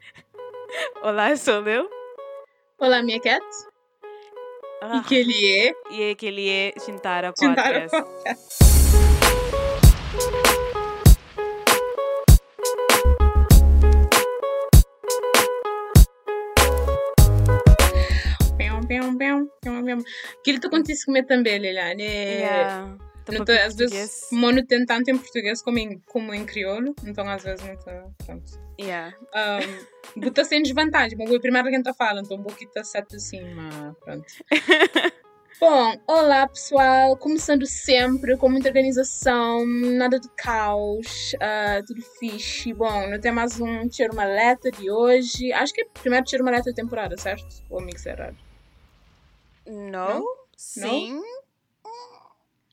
Olá, sou eu. Olá, minha cat. Ah, E que ele é. e é que ele é Shintara Shintara Podcast. Podcast. Pium, pium. Aquilo que acontece comigo também, Liliane. É... Yeah. Tô, às vezes, mono tem tanto em português como em, como em crioulo, então às vezes não tá. Pronto. Yeah. Um, Buta sem desvantagem, mas o primeiro que a gente falando, então certo assim, mas pronto. Bom, olá pessoal, começando sempre com muita organização, nada de caos, ah, tudo fixe. Bom, não tem mais um Tiro Maleta de hoje, acho que é o primeiro Tiro Maleta da temporada, certo? Ou mix errado? No? Sim.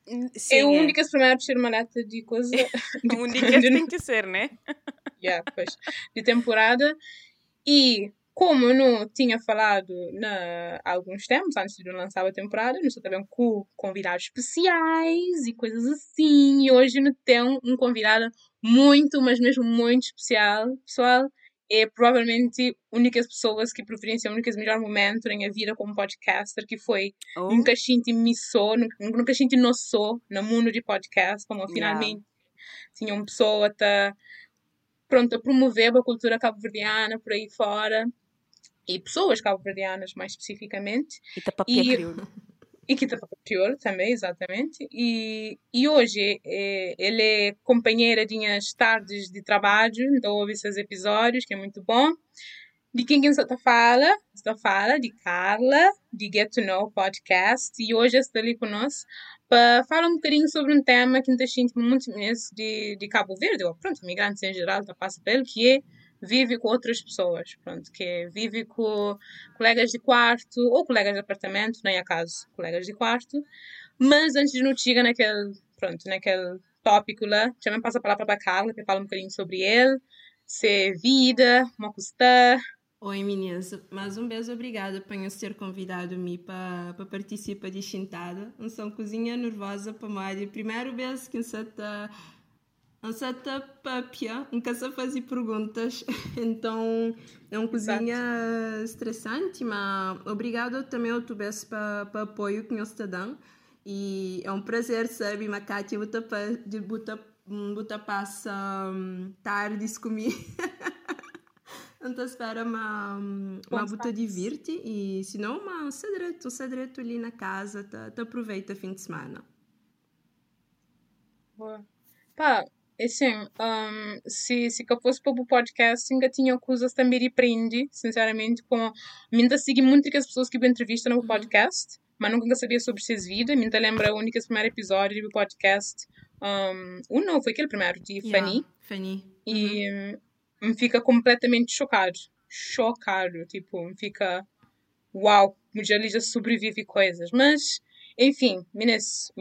Hum, Sim. é o único primeiro Tiro Maleta de coisa. de- O único que tem que ser, né? Yeah, pois, de temporada. E como eu não tinha falado na, há alguns tempos, antes de eu lançar a temporada, não estou também com convidados especiais e coisas assim. E hoje não tenho um convidado muito, mas mesmo muito especial, pessoal. É provavelmente únicas pessoas que preferenciam únicas melhor momento na minha vida como podcaster, que foi Oh, nunca a gente me sou, nunca, nunca a gente notou no mundo de podcast, como Yeah. finalmente tinha uma pessoa tá pronto a promover a cultura cabo-verdiana por aí fora e pessoas cabo-verdianas mais especificamente e papia E- crioulo. e que pior também, exatamente. E, e hoje eh, ele é companheira de minhas tardes de trabalho, então ouve esses episódios, que é muito bom. De quem quem está fala? Está fala de Carla, de Get to Know Podcast, e hoje está ali conosco para falar um bocadinho sobre um tema que a gente muito mesmo de, de Cabo Verde, ou pronto, imigrantes em geral, tá passa pelo, que é vive com outras pessoas, pronto, que é vive com colegas de quarto ou colegas de apartamento, nem é caso, colegas de quarto. Mas antes de não chegar naquele, pronto, naquele tópico lá, também passa a palavra para a Carla, para falar um bocadinho sobre ele, se vida, como custa. Oi meninas, mais um beijo obrigada por nos ter convidado-me para para participar de Chintada. Não sou cozinha nervosa para mais. Primeiro beijo que não sei tá papia, nunca sei fazer perguntas, então é uma cozinha estressante, mas obrigado também ao Tubes para para apoio que nos está dando e é um prazer sabe, Macate, botar de botar botar passa hum, tardes comigo. Então espera uma, uma buta divirte e se não, uma cedreto, cedreto ali na casa, tá, tá aproveita fim de semana. Boa. Pá, assim, um, se, se eu fosse para o podcast, ainda tinha coisas também de prende, sinceramente, como ainda segui muitas pessoas que me entrevistam no podcast, mas nunca sabia sobre suas vidas, me lembra o único primeiro episódio do podcast, um, o não, foi aquele primeiro, de Fanny, Yeah, Fanny. e hum, me fica completamente chocado, chocado, tipo, me fica, uau, já sobrevive coisas, mas... Enfim, meninas,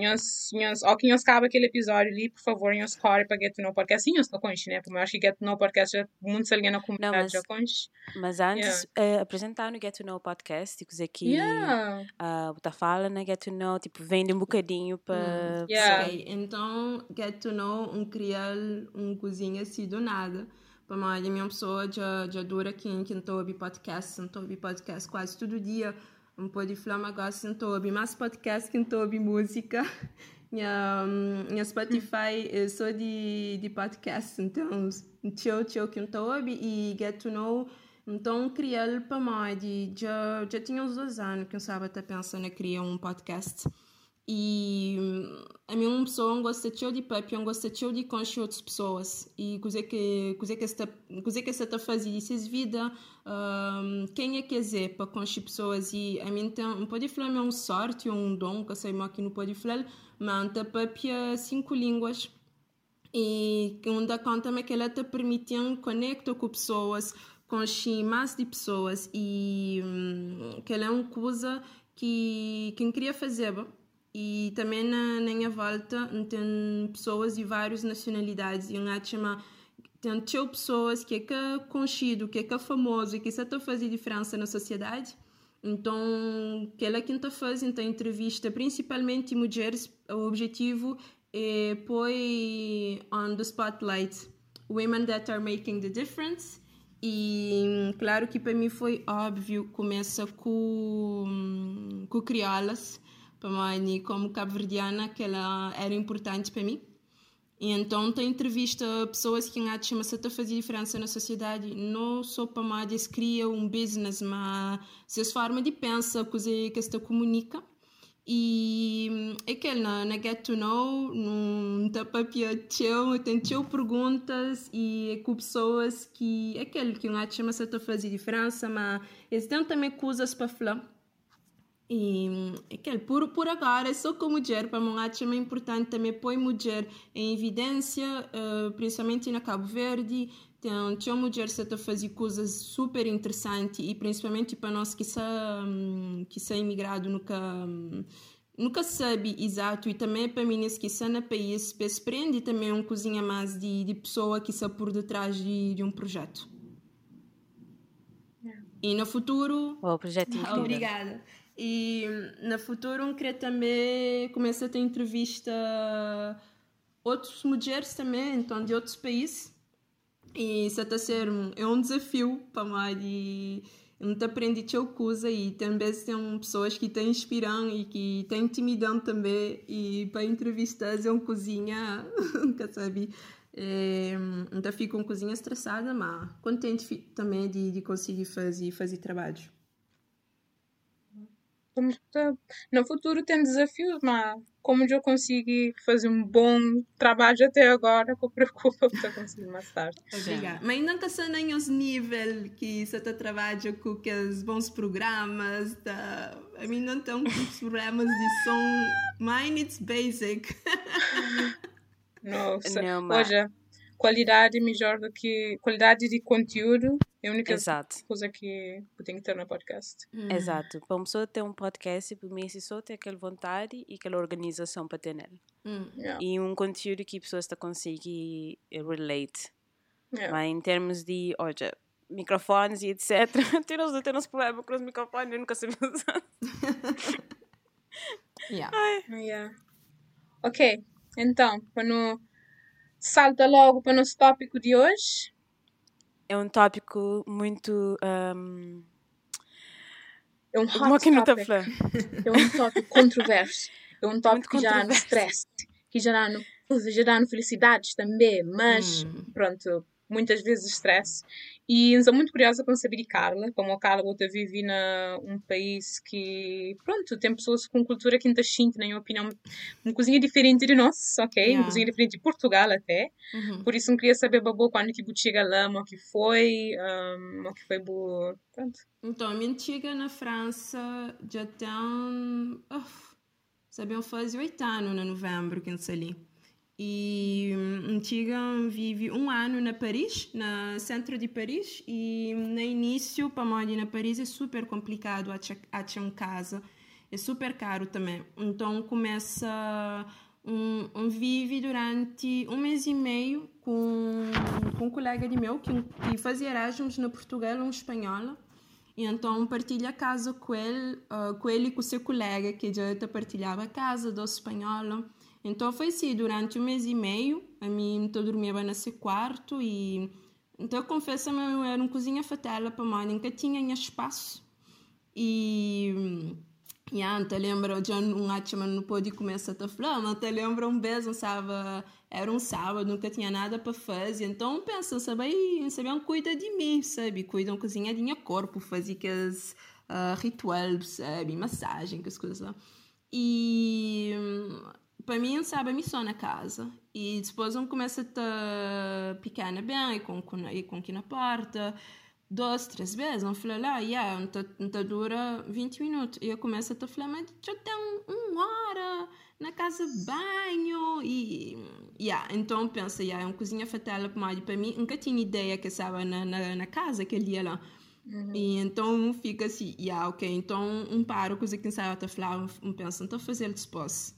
ó, que nós acaba aquele episódio ali, por favor, nós corre para Get to Know Podcast. Sim, não conhece, né? Porque eu acho que Get to Know Podcast já muito se alguém na comunidade mas- já conhece. Mas antes, eh, apresentar no Get to Know Podcast, tipo, dizer que Yeah. a uh, fala na Get to Know, tipo, vende um bocadinho para. Yeah. Ok, então, get to know um criar um cozinha assim do nada. Para mais, a minha pessoa já, já dura quem que não ouve podcast, não ouve podcast quase todo dia. Não pode falar, mas gosto não ouve mais podcast que não ouve música. Minha, minha Spotify é só de, de podcast, então, tchau, tchau, que ouve e get to know. Então, criar para mais, de, já, já tinha uns dois anos que eu estava pensando em criar um podcast. E hum, a mim uma pessoa gosta de papo, eu gosto de conhecer outras pessoas. E coisa que coisa que está coisa que está fazendo essas vida. Um, quem é que é para conhecer pessoas? E a mim então não pode falar é um sorte ou um dom que sei que não pode falar mas tá papia cinco línguas. E um da conta é que ela te permitindo conectar com pessoas conhecer mais de pessoas. E hum, que ela é uma coisa que quem queria fazer e também na, minha volta tem pessoas de várias nacionalidades. E eu que tem teu pessoas que é que é conhecido, que é que é famoso e que está a fazer diferença na sociedade. Então que ela que está fazendo então, entrevista principalmente mulheres o objetivo é pôr on the spotlight women that are making the difference. E claro que para mim foi óbvio, começa com, com criolas, para mim, como cabo-verdiana, que ela era importante para mim. E então tem entrevista pessoas que acham que está fazer diferença na sociedade, não só para mais cria um business, mas se forma de pensar, coisa que se comunica. E é que na, na Get to Know, não está papia teu, tem teu perguntas e é com pessoas que é aquele que um acha que está fazer diferença, mas eles têm também coisas para falar e aquele, por, por agora, só como mulher, para mim, acho é importante também pôr mulher em evidência, uh, principalmente na Cabo Verde. Tem uma mulher que está fazer coisas super interessantes e principalmente para nós que são, que são imigrado nunca, nunca sabe exato e também para mim que são no país, se prende também um cozinha mais de, de pessoa que está por detrás de, de um projeto. E no futuro... O projeto incrível. Obrigada. E no futuro queria também começar a ter entrevista outros mulheres também, então de outros países. E isso está a ser um, é um desafio para mim e não aprendi a coisa e também tem pessoas que te inspiram e que te intimidam também e para entrevistas é uma cozinha, nunca sabe. É, então fico uma cozinha estressada, mas contente também de, de conseguir fazer, fazer trabalho. No futuro tem desafios, mas como eu consegui fazer um bom trabalho até agora, que eu preocupo para conseguir mais tarde. Obrigada. Mas ainda não está nem os níveis que você está trabalhando com os bons programas, tá? a mim não estão os programas de som, mine it's basic. Nossa, não, mas... Hoje, qualidade melhor do que qualidade de conteúdo é a única Exato. coisa que eu tenho que ter no podcast. Hum. Exato. Para uma pessoa ter um podcast, para mim, é só ter aquela vontade e aquela organização para ter nele. Hum. Yeah. E um conteúdo que a pessoa está conseguir relate. Yeah. Mas em termos de, olha, microfones e etc. Temos não temos problema com os microfones, eu nunca sei usar. yeah. yeah. Ok, então, para não salta logo para o nosso tópico de hoje é um tópico muito. Um... É um hot topic. É um tópico controverso. É um tópico que já no stress, que já no, já no felicidades também, mas hum. pronto, muitas vezes stress. E estou muito curiosa para saber de Carla, como a Carla outra vive num país que, pronto, tem pessoas com cultura que não na minha opinião, uma cozinha diferente de nós, ok? Yeah. Uma cozinha diferente de Portugal até. Uhum. Por isso não queria saber, babô, quando que chega lá, o que foi, um, o que foi, bo... pronto. Então, a minha chega na França já tem, oh, sabiam fazer oito anos, no novembro, que não sei ali. E hum, vive um ano na Paris, no centro de Paris, e no início, para morar na Paris é super complicado achar uma casa, é super caro também. Então começa um, um vive durante um mês e meio com, com um colega de meu que, que fazia Erasmus no Portugal, um espanhol. E então partilha a casa com ele, uh, com ele e com seu colega que já partilhava a casa do espanhol. Então foi assim, durante um mês e meio, a mim eu dormia nesse quarto e então eu confesso que eu era uma cozinha fatela para mim, nunca tinha espaço. E e então lembro, já um mas não pôde começar a falar, te lembro um beijo, sabe? Era um sábado, nunca tinha nada para fazer. Então pensa, sabe, sabiam cuida de mim, sabe? Cuidam cozinhadinha corpo, fazia que as uh, rituais, sabe? Massagem, que as coisas lá. E para mim, sabe, a missão na casa. E depois um começa a pequena bem, e com, com, e com aqui na porta, duas, três vezes. Um fala lá, yeah, não dura 20 minutos. E eu começo a falar, mas já tem uma hora na casa banho. E, yeah, então pensa, yeah, é uma cozinha fatela para mim. Nunca tinha ideia que estava na, na, na casa aquele dia lá. Uhum. E então fica assim, yeah, ok, então um paro, coisa que não sabe a falar, um pensa, então fazer depois.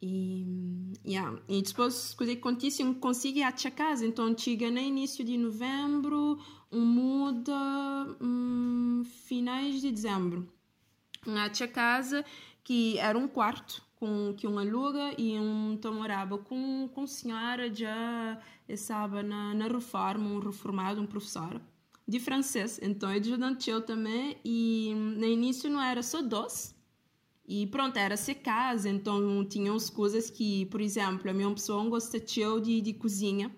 E, yeah. e depois, coisa que acontece, eu consigo ir à casa. Então, chega no início de novembro, um muda um, finais de dezembro. À casa, que era um quarto com que um aluga e um então morava com, com senhora já estava na, na reforma, um reformado, um professor. de francês. Então, é ajudante eu também. E no início não era só doce. E pronto, era ser casa. Então, tinha uns coisas que, por exemplo, a minha pessoa gosta de, de cozinha.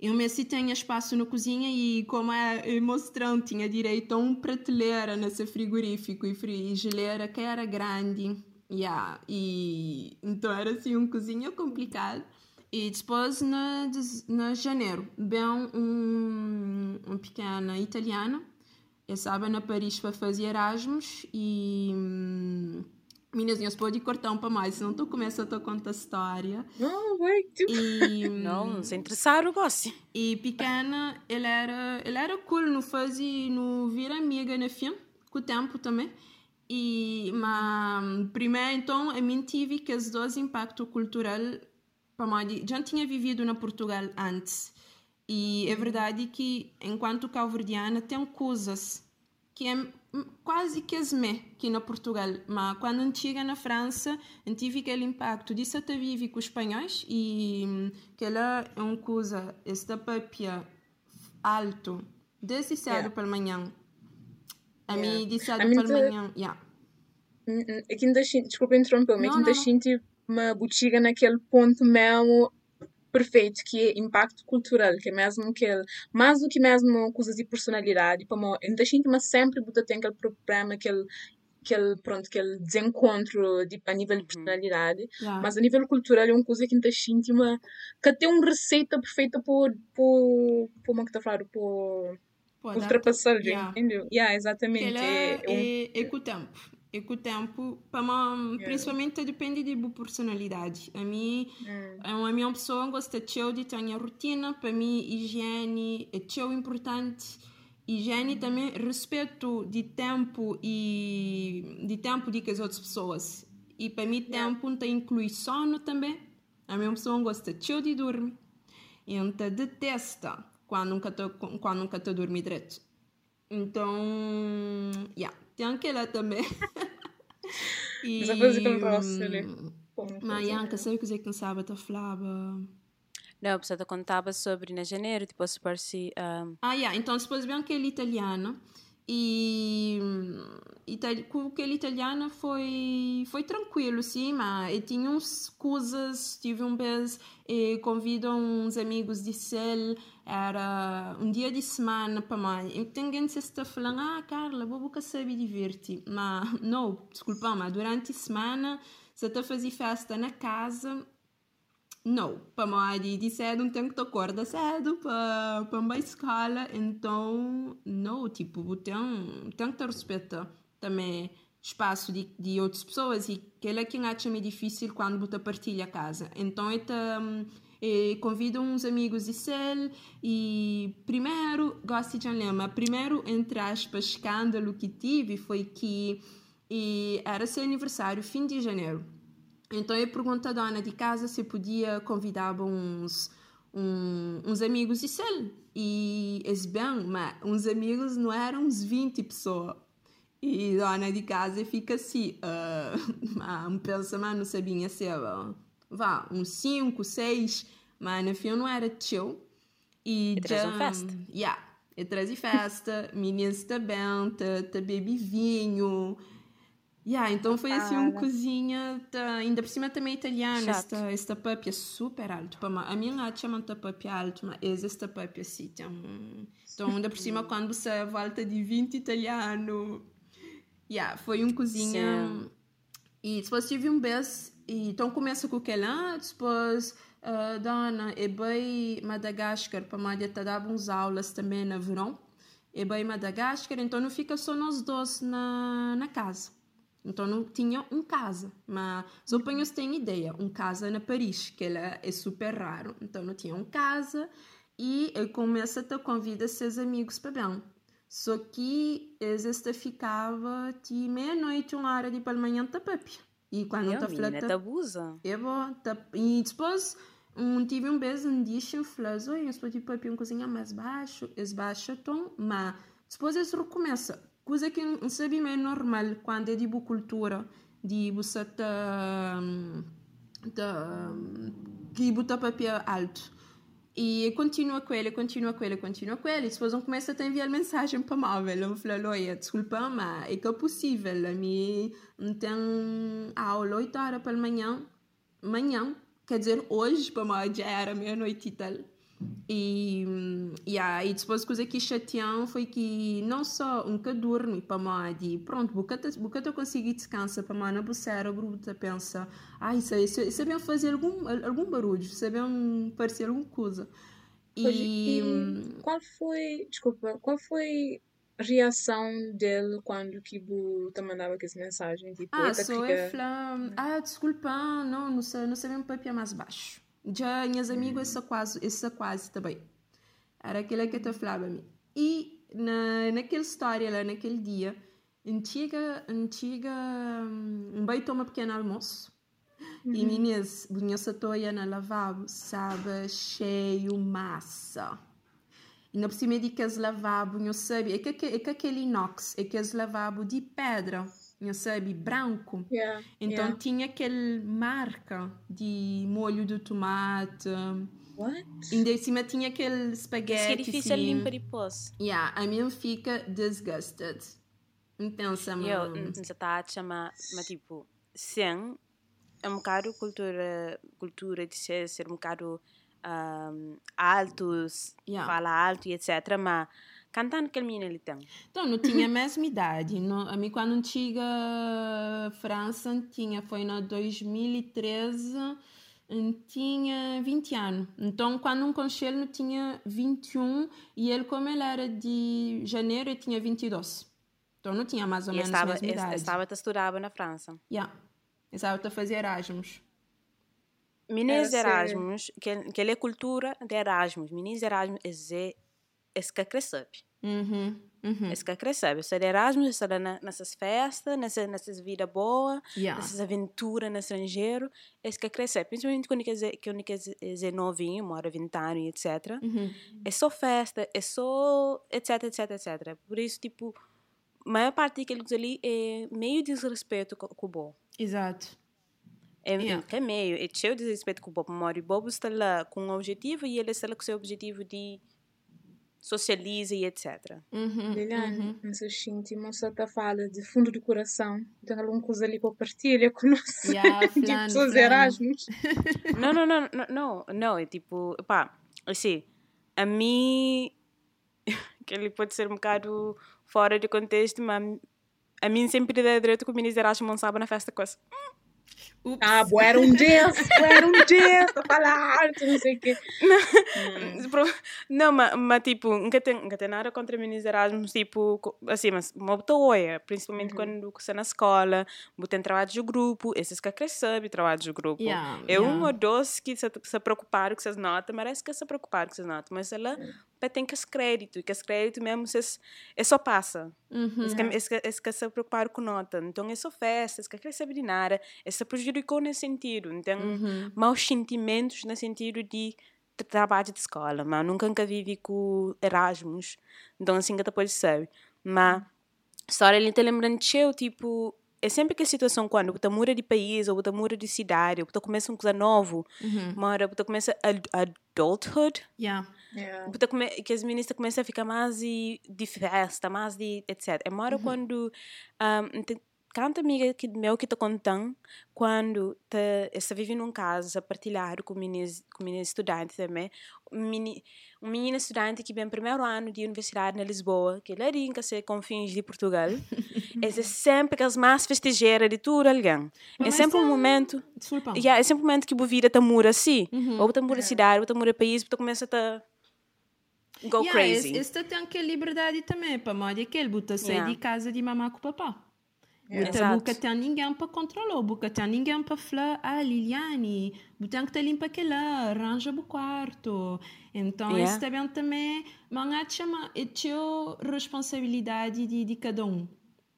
Eu Messi tinha espaço na cozinha e, como é mostrando, tinha direito a uma prateleira nesse frigorífico e, geleira que era grande. Yeah. E, então era assim uma cozinha complicada. E depois, na, na janeiro, bem um, um pequena italiana. Eu estava na Paris para fazer Erasmus e hum, Meninas, pode cortar um para mais, senão tu começa a contar a história. Não, vai, tu. E, não, se interessar, eu gosto. E pequena, ele era, ele era cool, não fazia, não vira amiga na fim, com o tempo também. E, mas, primeiro, então, a mim tive que os dois impacto cultural, para mim, já tinha vivido na Portugal antes. E é verdade que, enquanto calverdiana, tem coisas que é quase que esme aqui na Portugal, mas quando chega na França, tive aquele impacto disso até vive com os espanhóis e hum, que ela é uma coisa, esta papia alto, desde cedo yeah. manhã. A yeah. mim, de cedo pela manhã, yeah. Aqui ainda desculpa interromper, mas ainda sinto uma botiga naquele ponto mesmo perfeito, que é impacto cultural, que é mesmo que mais do que mesmo coisas de personalidade, como ainda sinto mas sempre buta tem aquele problema, aquele aquele pronto aquele desencontro de, a nível de uhum. personalidade yeah. mas a nível cultural é uma coisa que sinto uma que tem uma receita perfeita por por por como é que está a falar por ultrapassar yeah. entendeu yeah, exatamente é, é, é, é com o tempo e com o tempo, para uma, yeah. principalmente depende de boa personalidade. A mim, yeah. a minha pessoa gosta de ter a rotina, para mim higiene é tão importante. Higiene também respeito de tempo e de tempo de que as outras pessoas. E para mim tempo não inclui sono também. A minha pessoa gosta de dormir. E então detesta quando nunca estou quando nunca estou dormir direito. Então, yeah tem aquela também. e, Mas fazer como próximo, Mas Yanka, sabe o que que não sabe? Eu falava... Não, você contava sobre na janeiro, tipo, se parece... Um... Ah, yeah. então depois bem aquele italiano e, com aquele italiano foi foi tranquilo sim mas eu tinha uns coisas tive um vez e convido uns amigos de cel era um dia de semana para eu tenho gente que está falando ah Carla vou buscar saber divertir. Mas não desculpa mas durante a semana se está fazer festa na casa não, para mim de cedo não tenho que acordar cedo para para uma escola, então não, tipo, tem tem que respeitar também espaço de, de outras pessoas e que é que acha me difícil quando você partilha a casa. Então eu, eu convido uns amigos de cel e primeiro, gosto de lema, primeiro entre aspas escândalo que tive foi que e era seu aniversário fim de janeiro então eu perguntei à dona de casa se podia convidar uns, um, uns amigos de cel. E eles bem, mas uns amigos não eram uns 20 pessoas. E a dona de casa fica assim, uh, um pensamento não sabia se era, vá, uns 5, 6, mas no fim não era teu. E, e traz uma festa. Yeah, e traz festa, meninas também, tá, tá bebe vinho, Yeah, então foi assim uma cozinha, tá, ainda por cima também italiana, esta, esta pup é super alto. A minha gata chama esta pup alto, mas esta pup assim, tem Então ainda por cima quando você volta de 20 italiano, yeah, foi uma cozinha... Sim. E depois tive um beijo, e então começa com aquele, ah, depois... Uh, dona, e bem Madagascar, para mãe dava uns aulas também na verão, e bem Madagascar, então não fica só nós dois na, na casa. Então não tinha um casa, mas só para vocês terem ideia, um casa na Paris, que ela é super raro. Então não tinha um casa e ele começa a te convidar seus amigos para bem. Só que eles ficava de meia-noite, uma hora de pela manhã, tá papi. E quando tá falando, tá abusa. É bom, tá... E depois um, tive um beijo um dia, eu falei, oi, eu de papi um cozinha mais baixo, eles baixam tom, mas depois eles recomeçam coisa que não sabe é normal quando é de boa cultura tá, tá que botar papel alto E continua com ele, continua com ele, continua com ele. E depois começa a enviar mensagem para o móvel. Eu falei, olha, desculpa, mas é que é possível. A mim tem aula 8 horas pela manhã. Manhã, quer dizer, hoje, para mim, já era meia-noite e tal. E, yeah, e depois coisa que chateou foi que não só um que dorme para mim, pronto, bocata, bocata eu consigo descansar para mim, no cérebro você pensa, ai, isso, sabem fazer algum, algum barulho, sabem parecer alguma coisa. E, e qual foi, desculpa, qual foi a reação dele quando Kibu te mandava aquela mensagem? Tipo, ah, só fica... eu falei, ah, desculpa, não, não, sei, não papel mais baixo. Já minhas amigas essa quase, essa quase também. Era aquilo que eu falava a mim. E na, naquela história lá, naquele dia, antiga, antiga, um bem toma pequeno almoço. Uhum. E meninas, vinha essa toia na lavabo, sabe, cheio massa. E na por cima de que as lavabo, eu sabia, é que, é que aquele inox, é que as lavabo de pedra sabe, branco. Yeah, então yeah. tinha aquele marca de molho de tomate. What? Ainda em cima tinha aquele espaguete. é difícil assim. limpar depois. Yeah, a minha fica disgusted. Então, sama... Eu, está a chamar, mas tipo, sem é um bocado cultura, cultura de ser, ser um bocado um, altos, yeah. fala alto e etc, mas Cantando que menino ele tem? Então, não tinha a mesma idade. Não, a mim, quando antiga França, tinha, foi em 2013, tinha 20 anos. Então, quando um conchelo não tinha 21 e ele, como ele era de janeiro, ele tinha 22. Então, não tinha mais ou menos a mesma idade. estava a estudar na França? Yeah. Estava a fazer Erasmus. Meninos Erasmus, que, que é cultura de Erasmus. Meninos Erasmus é esse que cresce. Uhum, uhum. Esse que cresce. Você é Erasmus, na, nessas festas, nessa, nessas vida boa, yeah. nessas aventuras no estrangeiro. Esse que cresce. Principalmente quando eu é novinho, mora 20 anos, etc. Uhum. É só festa, é só etc, etc, etc. Por isso, tipo, a maior parte daqueles ali é meio desrespeito com, com o bom. Exato. É, yeah. é meio, é cheio de desrespeito com o Bob. O Bob está lá com um objetivo e ele está lá com o seu objetivo de socializa e etc. Uhum, Liliane, uhum. não sei se moça está fala de fundo do coração. Tem alguma coisa ali para partilhar conosco? Yeah, de pessoas Erasmus. não, não, não, não, não, não, é tipo, pá, assim, a mim, que ele pode ser um bocado fora de contexto, mas a mim sempre dá direito que o ministro Erasmus não sabe na festa coisa. Ups. Ah, boa, era um Deus, era um a falar, não sei o quê. Não, hum. não mas, mas tipo, nunca tem, nunca tem nada contra meninos Erasmus, tipo, assim, mas uma oia, principalmente uhum. quando você na escola, tem trabalho de grupo, esses que crescem trabalho de grupo. Yeah, é yeah. um ou dois que se, se preocuparam com essas notas, é que se preocuparam com essas notas, mas ela tem que crédito, e que crédito mesmo é só passa. Uhum. Esse, que, esse que se preocupar com nota. Então, é só festa, esse que saber de nada, esse prejudicou nesse sentido. Então, uhum. maus sentimentos no sentido de trabalho de escola, mas nunca nunca vive com Erasmus. Então, assim que depois sabe. Mas, história ele te lembrando de tipo, é sempre que situação quando você muda de país ou você muda de cidade ou você começa uma coisa nova uhum. uma hora você começa adulthood yeah. yeah. Você come, que as meninas começam a ficar mais de, de festa mais de etc é uma hora uhum. quando um, Canta amiga que meu que te contando quando te está vivendo num caso a partilhar com meninas com meninas estudantes também. Mini, um menino estudante que vem primeiro ano de universidade na Lisboa que ele rinca se com fins de Portugal é sempre que as mais festejeiras de tudo alguém. É sempre um momento yeah, é sempre um momento que a vida está mura assim uhum. ou está mura cidade ou está mura país ou começa a go yeah, crazy. esse tem aquela liberdade também para modo que ele bota sair yeah. de casa de mamar com o papá Yeah. Buka tem ninguém para controlar, buka tem ninguém para falar, ah, Liliane, tem que te limpar aquela, arranja o quarto. Então, yeah. isso também também, mas chama, é a responsabilidade de, de cada um.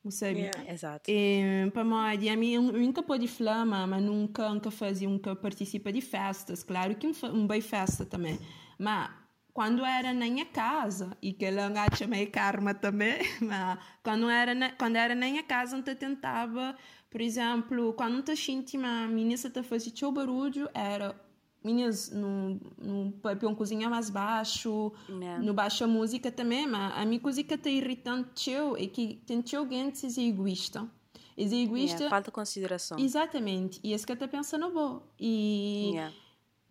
Sabe? Yeah. Exato. E, para mim, a mim nunca pode falar, mas nunca, nunca fazia, nunca participa de festas. Claro que um, um bem festa também. Mas quando era na minha casa, e que ela acha meio karma também, mas quando era na, quando era na minha casa, eu tentava, por exemplo, quando eu sentia uma menina está fazendo barulho, era minhas no, no papel cozinha mais baixo, yeah. no baixa música também, mas a minha música tá irritante eu é que tem alguém que é egoísta. É egoísta. Yeah, falta consideração. Exatamente. E esse que está pensando bom. E yeah.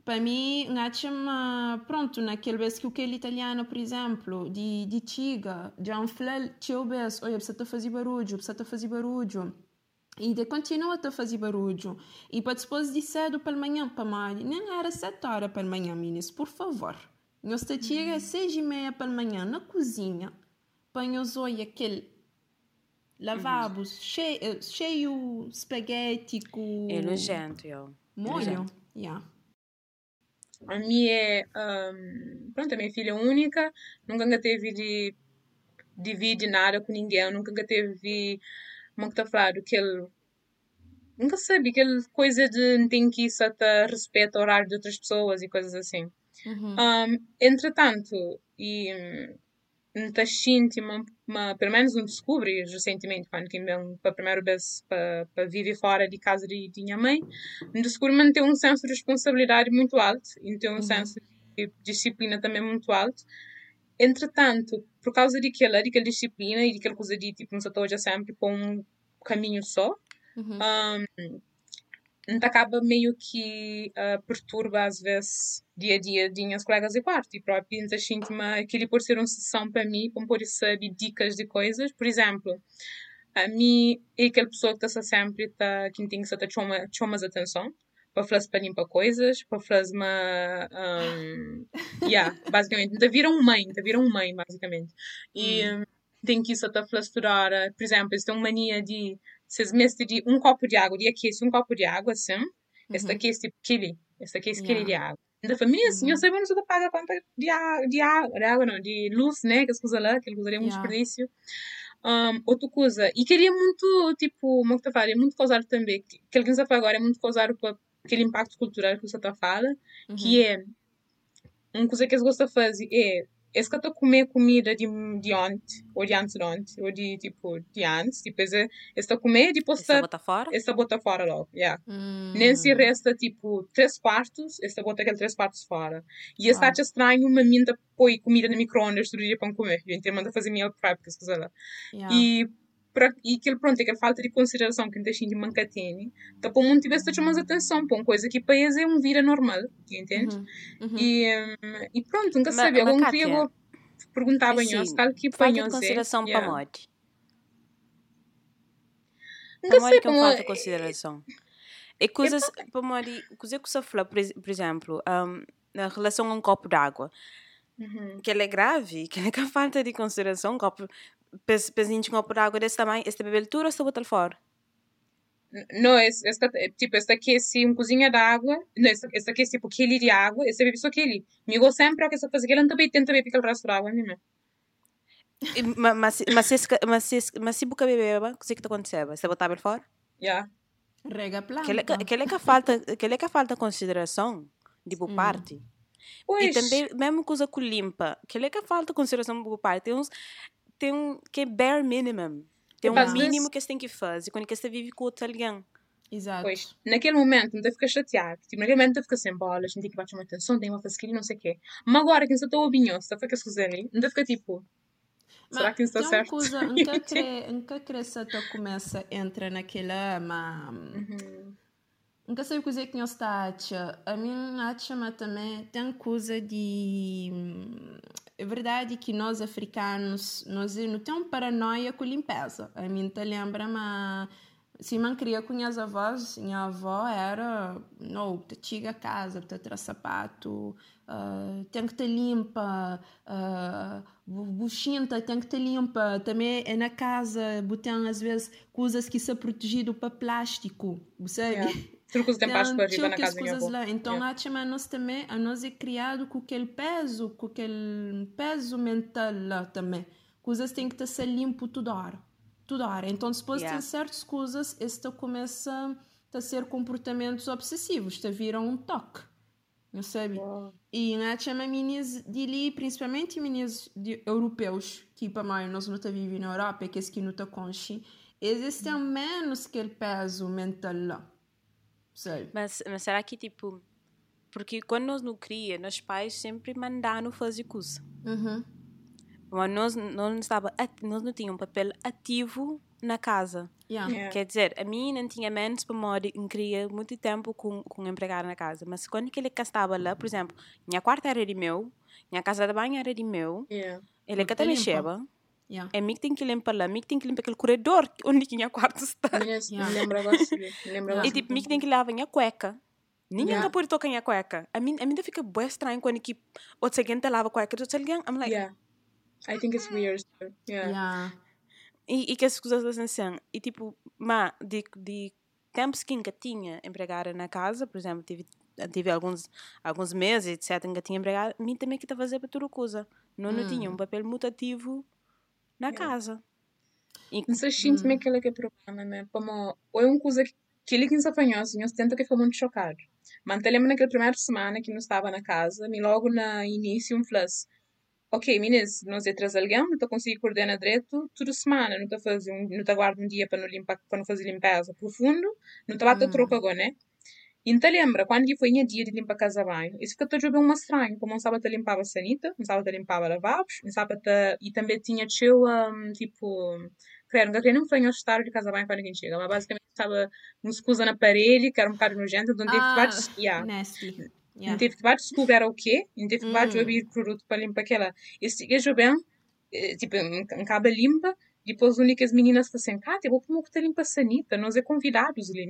Para mim, uma pronto, naquele vez que o que é italiano, por exemplo, de de tiga, de um flel, tio vez, olha, precisa fazer barulho, precisa fazer barulho. E de continua a fazer barulho. E para depois de cedo para manhã, para mãe, nem era sete horas para manhã, meninas, por favor. Nós te chega às seis e meia para manhã na cozinha, põe os olhos aquele lavabos uhum. cheio, eh, cheio espaguete com... É nojento, eu. Molho, yeah. A minha é, um, pronto, a minha filha única, nunca teve de dividir nada com ninguém, nunca teve como que tá falado, aquele nunca sabe, aquela coisa de tem que isso até respeito ao horário de outras pessoas e coisas assim. Uhum. Um, entretanto, e tá uma, uma, pelo menos um descobre recentemente, quando que vem para a primeira vez para, para viver fora de casa de, de minha mãe, um descobre manter um senso de responsabilidade muito alto e ter um uhum. senso de disciplina também muito alto. Entretanto, por causa daquela, daquela disciplina e daquela coisa de tipo, não se atoja sempre com um caminho só, uhum. um, acaba meio que uh, perturba às vezes dia a dia de minhas colegas de quarto e próprio sinto-me aquele por ser uma sessão para mim, para por saber dicas de coisas, por exemplo, a mim é aquela pessoa que está sempre tá, que tem que estar chama, chama atenção para fazer para limpar coisas, para fazer uma. Um, yeah, basicamente. Ainda viram mãe, ainda viram mãe, basicamente. E hum. um, tem que isso até estudar, por exemplo, eles têm uma mania de. Vocês mestre de um copo de água, de aquece um copo de água, assim. Uhum. Este aqui é tipo quilo, este aqui é yeah. quilo de água. Da família, assim, eu sei, mas não paga quanto de de água, de água não, de luz, né, que as coisas lá, que ele usaria um yeah. desperdício. Um, outra coisa, e queria muito, tipo, como que é muito causar também, que, que alguém está agora é muito causar para aquele impacto cultural que você está falando, uhum. que é uma coisa que eles gostam de fazer é esse que eu estou a comer comida de, de ontem, ou de antes de ontem, ou de tipo, de antes, tipo, esse está a comer e depois está. bota fora? Esse bota fora logo, yeah. Hum. Nem se resta tipo três quartos, esse bota aquele três quartos fora. E esse ah. está estranho, uma minta põe comida no micro-ondas todo dia para comer. E então manda fazer meal prep, que se lá. Yeah. E pra, e aquilo, pronto, aquela falta de consideração que a gente de mancatene, tá para muito tivesse de mais atenção para uma coisa que para eles é um vira normal, entende? Uhum, uhum. E, um, e pronto, nunca sabia, algum dia eu perguntava assim, nós, tal que falta de consideração yeah. para morte. Nunca sei como... falta de consideração. E coisas, é para morte, coisas que você fala, por exemplo, um, na relação a um copo d'água, Uhum. que ele é grave, que ele é falta de consideração, um copo, pezinho de água desse tamanho, este bebê tudo ou este botar fora? Não, esse, esta, tipo, esta aqui é assim, uma cozinha de água, não, esta, esta aqui é tipo aquele de água, esse bebê só aquele. Me gosto sempre que essa faz aquele, também tenta beber aquele resto de água, não Mas, mas, mas, mas, mas se boca beber, o que é que está acontecendo? Você botar ele fora? Já. Rega planta. Que é que falta, que é que falta consideração de por hum. parte. Pois. E também, mesmo coisa que limpa, que é que falta consideração por parte. Tem uns, tem um que é bare minimum. Tem um mínimo que você tem que fazer quando você vive com outro alguém. Exato. Pois, naquele momento não deve ficar chateado. Tipo, naquele momento não deve ficar sem bolas, não tem que bater uma atenção, tem uma fazer não sei o quê. Mas agora, quem está a se está a fazer coisas ali, não deve ficar tipo. Será que isso está certo? Coisa, nunca cresce começa entra naquela. Mas... Uhum. Nunca sei coisa que nós está a minha acha mas também tem coisa de é verdade que nós africanos nós não temos paranoia com limpeza a mim te lembra mas se man cria com as avós minha avó era não te chega a casa te traz sapato uh, tem que estar limpa uh, buchinta tem que estar limpa. Também é na casa botam às vezes coisas que são protegidas para plástico sabe? Yeah truques de baixo para arriba na casa da minha Lá. Então, yeah. acho que nós também, a nós é criado com aquele peso, com aquele peso mental lá também. Coisas têm que estar limpo toda hora. Toda hora. Então, depois yeah. tem certas coisas, isso começa a ser comportamentos obsessivos, te viram um toque. Não sabe? Wow. E acho que meninas de ali, principalmente meninas europeus, que para mais nós não vivemos na Europa, que é que não está consciente, existem hum. menos aquele peso mental lá. Sei. Mas, mas será que, tipo, porque quando nós não cria, nós pais sempre mandaram fazer coisa. Uhum. Mas nós, nós, estava, nós não tínhamos um papel ativo na casa. Yeah. Yeah. Quer dizer, a mim não tinha menos para morar em cria muito tempo com, com empregado na casa. Mas quando ele estava lá, por exemplo, minha quarta era de meu, minha casa de banho era de meu, yeah. ele que também chega. Yeah. É mim que tem que limpar lá, mim que tem que limpar aquele corredor onde tinha quarto está. Yes, yeah. Lembra lembra E tipo, mim que tem que lavar minha cueca. Ninguém yeah. pode tocar minha cueca. A mim, a mim fica bem estranho quando que o seguinte lava a cueca, o seguinte, I'm like... Yeah. I think it's weird. Yeah. yeah. E, e que as coisas assim, e tipo, mas de, de tempos que nunca tinha empregada na casa, por exemplo, tive, tive alguns, alguns meses, etc, nunca tinha empregada, mim também que estava a fazer para tudo coisa. Não, hum. não tinha um papel mutativo na yeah. casa. E, não sei se hum. aquele que é problema, né? Como, ou é uma coisa que ele que nos apanhou, assim, eu tento que ficou muito chocado. Mas eu lembro naquela primeira semana que não estava na casa, me logo no início um flash ok, meninas, nós é três alguém, não estou conseguindo coordenar direito toda semana, não estou fazer um, não estou guardando um dia para não limpar, para não fazer limpeza profundo, não estou bater hum. troco agora, né? Então lembra, quando foi o dia de limpar a casa bem, isso fica todo bem estranho, como sabe te limpava a sanita, sabe te limpava lavabos, sabe te, e também tinha teu, um, tipo, creio, não queria não foi estar de casa bem quando ninguém chega, mas basicamente estava uma escusa na parede, que era um bocado nojento, onde teve ah, vários, yeah. nasty. Yeah. Não teve que vários descobrir o quê, não teve que vários abrir produto para limpar aquela. Esse gajo bem, eh, tipo, um cabo limpa, depois as únicas meninas estão assim, Kátia, vou como que limpa a sanita, nós é convidados ali,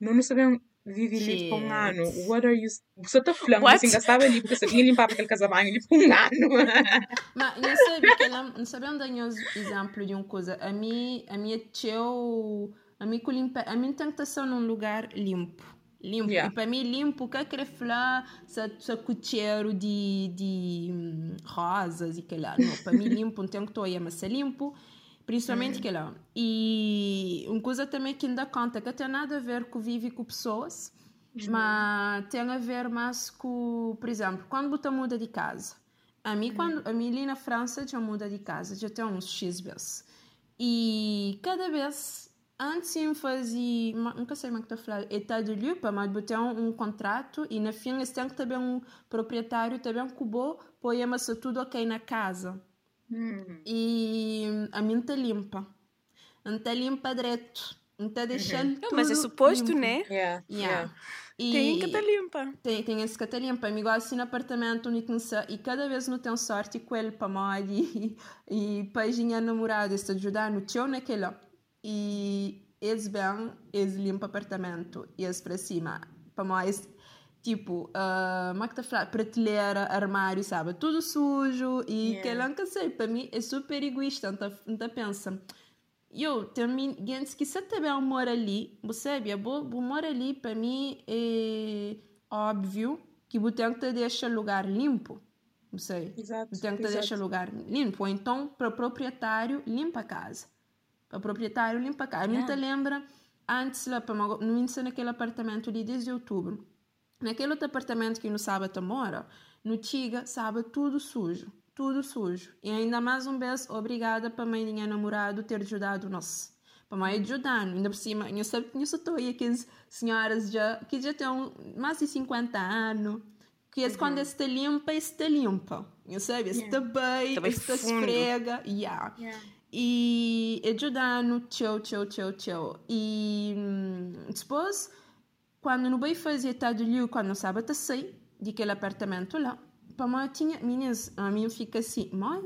não nos sabemos viver ali por um ano, what are you, você está falando, assim, gastava ali, porque sabia limpar aquele casabanho ali por um ano. Mas, não sabe, que não sabe onde é exemplo de uma coisa, a mim, a minha tio, a mim, a minha tentação num lugar limpo, limpo. Yeah. E para mim, limpo, que é falar se cucheiro de, de rosas e que lá. Não, para mim, limpo, não tenho que estar aí, mas é limpo. Principalmente mm. que lá. E uma coisa também que ainda conta, que tem nada a ver com viver com pessoas, mm. mas tem a ver mais com, por exemplo, quando você muda de casa. A mim, mm. quando, a mim ali na França já muda de casa, já tem uns X vezes. E cada vez Antes eu fazia, nunca sei como é que estou a falar, état de lieu, mas botar um, um contrato e na fim eles têm que também um proprietário também cubo, põe mas tudo ok na casa. Hum. E a mim está limpa. Não está limpa direto. Não está deixando uhum. Mas é suposto, limpo. né? Yeah. yeah. E tem que estar limpa. Tem, tem esse que estar limpa. Amigo, assim no apartamento, e cada vez não tem sorte com ele para mal e, e para namorado, está ajudar no tio naquele e eles vêm, eles limpam o apartamento, eles para cima, para mais tipo, uh, como é que tá falando? Prateleira, armário, sabe? Tudo sujo e yeah. que eu nunca sei, para mim é super egoísta, então, então pensa, eu tenho gente que se também mora ali, você sabe, eu moro ali, para mim é óbvio que você tem que deixar lugar limpo, não sei, exato, tem que deixar lugar limpo, ou então para o proprietário limpa a casa o proprietário limpa a casa. Yeah. Me lembra antes lá para no índice naquele apartamento ali desde outubro. Naquele outro apartamento que no sábado mora, no Tiga, sabe tudo sujo, tudo sujo. E ainda mais um vez obrigada para mãe minha namorado ter ajudado nós. Para mãe ajudando, ainda por cima, eu só, eu só estou aí aquelas senhoras já, que já têm mais de 50 anos, que uhum. quando está limpa, está limpa. Eu sabe, está bem, está esfrega, yeah. yeah e ajudando, tchau, tchau, tchau, tchau. E depois, quando não vai fazer de liu, quando sábado saí daquele apartamento lá, para mim tinha, meninas, a mim fica assim, mãe,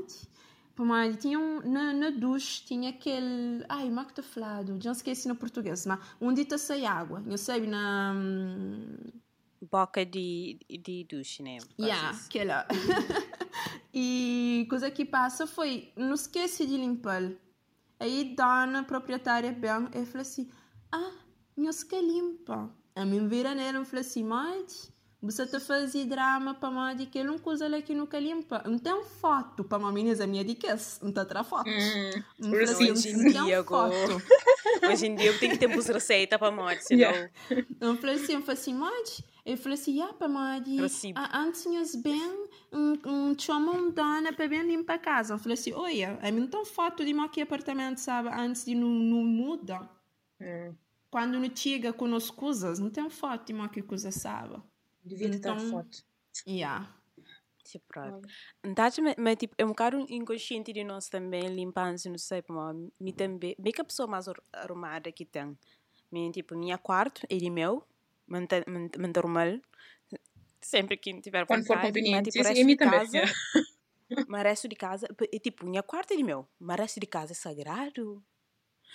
para mim tinha um, na, na duche, tinha aquele, ai, como é já esqueci no português, mas onde está sem água, eu sei, na... Boca de, de duche, né? Yeah, aquela. E coisa que passa foi, não esqueci de limpar. Aí dona proprietária bem, e falou assim, ah, não se limpa. A mim vira nela e falou assim, mas você está fazendo drama para mim de que não coisa lá que nunca limpa. Não tem foto para uma menina minha de que não está a foto. Hum, por assim, hoje em dia, foto. hoje em dia eu tenho que ter receita para morte, senão... Yeah. Eu falei assim, eu falei assim, mas eu falei assim, ah, para mãe, antes nós bem um, um chama um dona para bem limpar a casa. Eu falei assim, olha, a mim não tem foto de aqui apartamento, sabe, antes de não, não muda. É. Quando não chega com as coisas, não tem foto de que coisa, sabe. Devia então, estar forte. Yeah. Sim, próprio. Então, mas, tipo, é um bocado inconsciente de nós também limpar, não sei, mas me também, bem que a pessoa mais arrumada que tem, minha, tipo, minha quarto, ele meu, mantém normal, sempre que tiver Quando for conveniente, mas, tipo, sim, também. Casa, mas resto de casa, é tipo, minha quarto é meu, mas resto de casa é sagrado.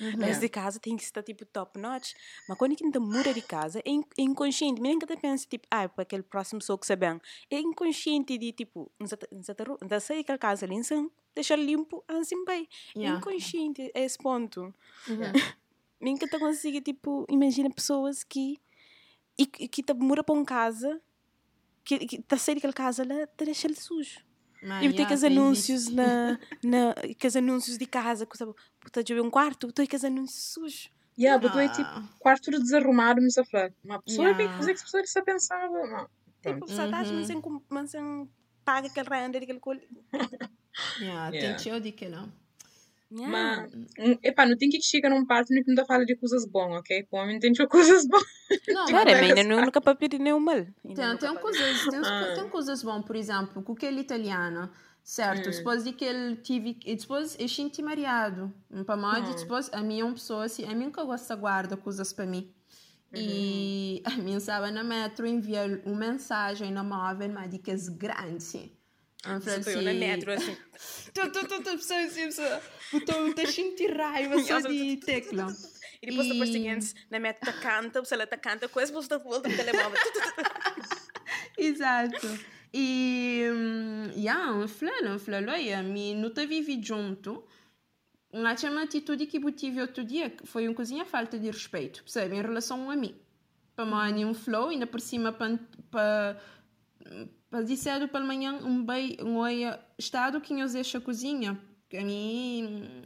Uhum. Mas de casa tem que estar tipo top notch. Mas quando a gente muda de casa, é, é inconsciente. Nem que pensa tipo, ah, para aquele próximo sou que bem. É inconsciente de tipo, não sei aquela casa ali, não deixar limpo assim bem. É inconsciente é esse ponto. Uhum. Nem que tu consiga, tipo, imagina pessoas que e que tá mora para uma casa que, que tá saindo daquela casa lá, tá deixando sujo. Man, e tem que os anúncios na, na que os anúncios de casa, que sabe, puta de um quarto, tem que os anúncios sujos. Yeah, ah. é tipo quarto tudo desarrumado, mas a falar, uma pessoa yeah. bem fazer que pessoa só pensava, não. Tipo, só tá, mas sem mas sem paga aquele render aquele coisa. Yeah, tem tio de que não. Yeah. Mas, epá, não tem que chegar num parte no que não fala de coisas boas, ok? Com homem tem coisas boas. Não, claro, ainda nunca para pedir nenhum mal. Tem, tem, coisas, tem, ah. tem coisas boas, por exemplo, com aquele italiano, certo? Hum. Depois de que ele tive, e depois eu senti mariado, para mais, hum. depois a minha é uma pessoa assim, a mim nunca gosta de guardar coisas para mim. Uhum. E a minha estava na metro enviar uma mensagem na móvel, mas de que é. Ah, Franci... na metro, assim. tu, tu, tu, tu, pessoa assim, pessoa. Estou a sentir raiva só de tecla. E depois, depois seguinte, na metro, tá canta, você ela tá canta, coisa, você tá volta no telemóvel. Exato. E, yeah, um flano, um flano, olha, me não te vivi junto. Uma atitude que eu tive outro dia foi uma coisinha falta de respeito, percebe? Em relação a mim. Para mim, um flow, ainda por cima, para para cedo pela manhã um bem um estado que eu deixo a cozinha. Que a mim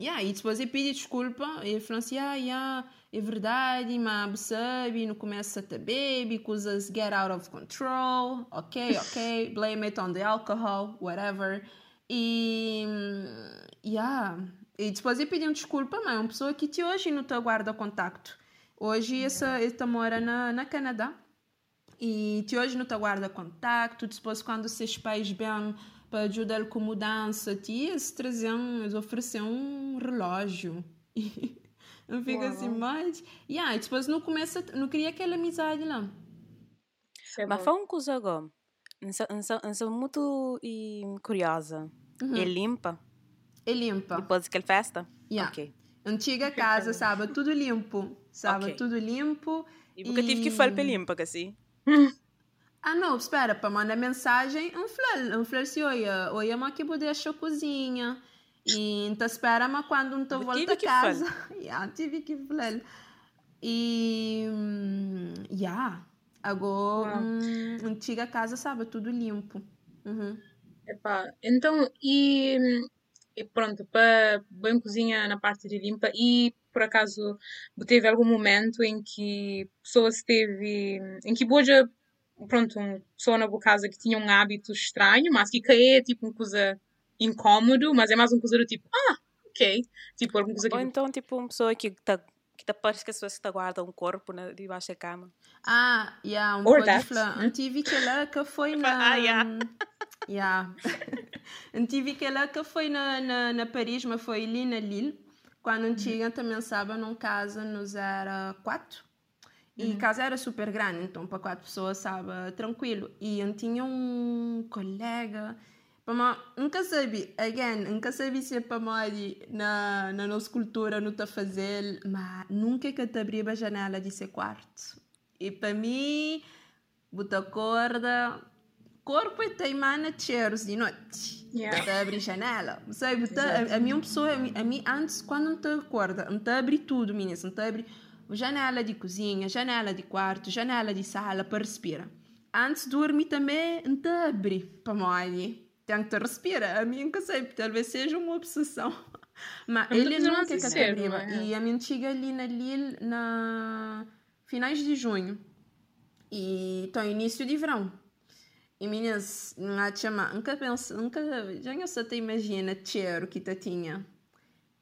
yeah, e depois eu pedi desculpa e ele falou assim ah, yeah, é verdade mas sabe não começa a baby coisas get out of control ok ok blame it on the alcohol whatever. E yeah e depois eu pedi desculpa mas é uma pessoa que te hoje não te guarda contacto. Hoje essa esta mora na na Canadá e te hoje não te guarda contacto, depois quando seus pais bem para ajudar com mudança, te trazer um, oferecer um relógio. não fica assim, mas... Yeah, depois não começa, não cria aquela amizade lá. É mas foi uma coisa agora, eu sou muito curiosa. Uhum. É limpa? É limpa. Depois daquela festa? Yeah. Ok. Antiga casa, sabe? Tudo limpo. Sabe? Okay. Tudo limpo. E porque e... tive que fazer para limpa, assim? Ah, não, espera, para mandar mensagem, um flel, um flel se oia, oia, mas que poder a cozinha. E então espera, mas quando não volta a casa, yeah, tive que flel. E, já, yeah, agora, um, antiga casa, sabe, tudo limpo. Uhum. Epá, então, e, e pronto, para bem cozinha na parte de limpa e por acaso teve algum momento em que pessoa esteve em que boja pronto uma pessoa na boa casa que tinha um hábito estranho mas que é tipo uma coisa incômodo mas é mais uma coisa do tipo ah ok. Tipo alguma coisa que... ou então tipo uma pessoa que tá que tá parece que as pessoas está guarda um corpo na, debaixo da cama. Ah yeah um pouco de tive que lá que foi na ah yeah. Yeah. Tive que lá que foi na, na, na Paris mas foi ali na Lille quando antiga também sabe, num casa nos era quatro. E uhum. casa era super grande, então para quatro pessoas, sabe, tranquilo. E eu tinha um colega, para nunca sabia, again, nunca sabia se é para na, na nossa cultura não está fazer, mas nunca que te abria a janela de ser quarto. E para mim, botar corda, corpo e teimana cheiros de noite. Yeah. abrir janela. Sabe, tá, a, a minha pessoa, a mim, antes, quando não te acorda, não te abre tudo, meninas, não te abre janela de cozinha, janela de quarto, janela de sala para respirar. Antes de dormir também, não te abre para molhar. Tem que te respirar. A mim, nunca sei, talvez seja uma obsessão. Mas ele não quer que te abriva. É? E a minha chega ali na Lille, na finais de junho. E está início de verão. E meninas, não chama, nunca penso, nunca, já não sei te imagina cheiro que tu tinha.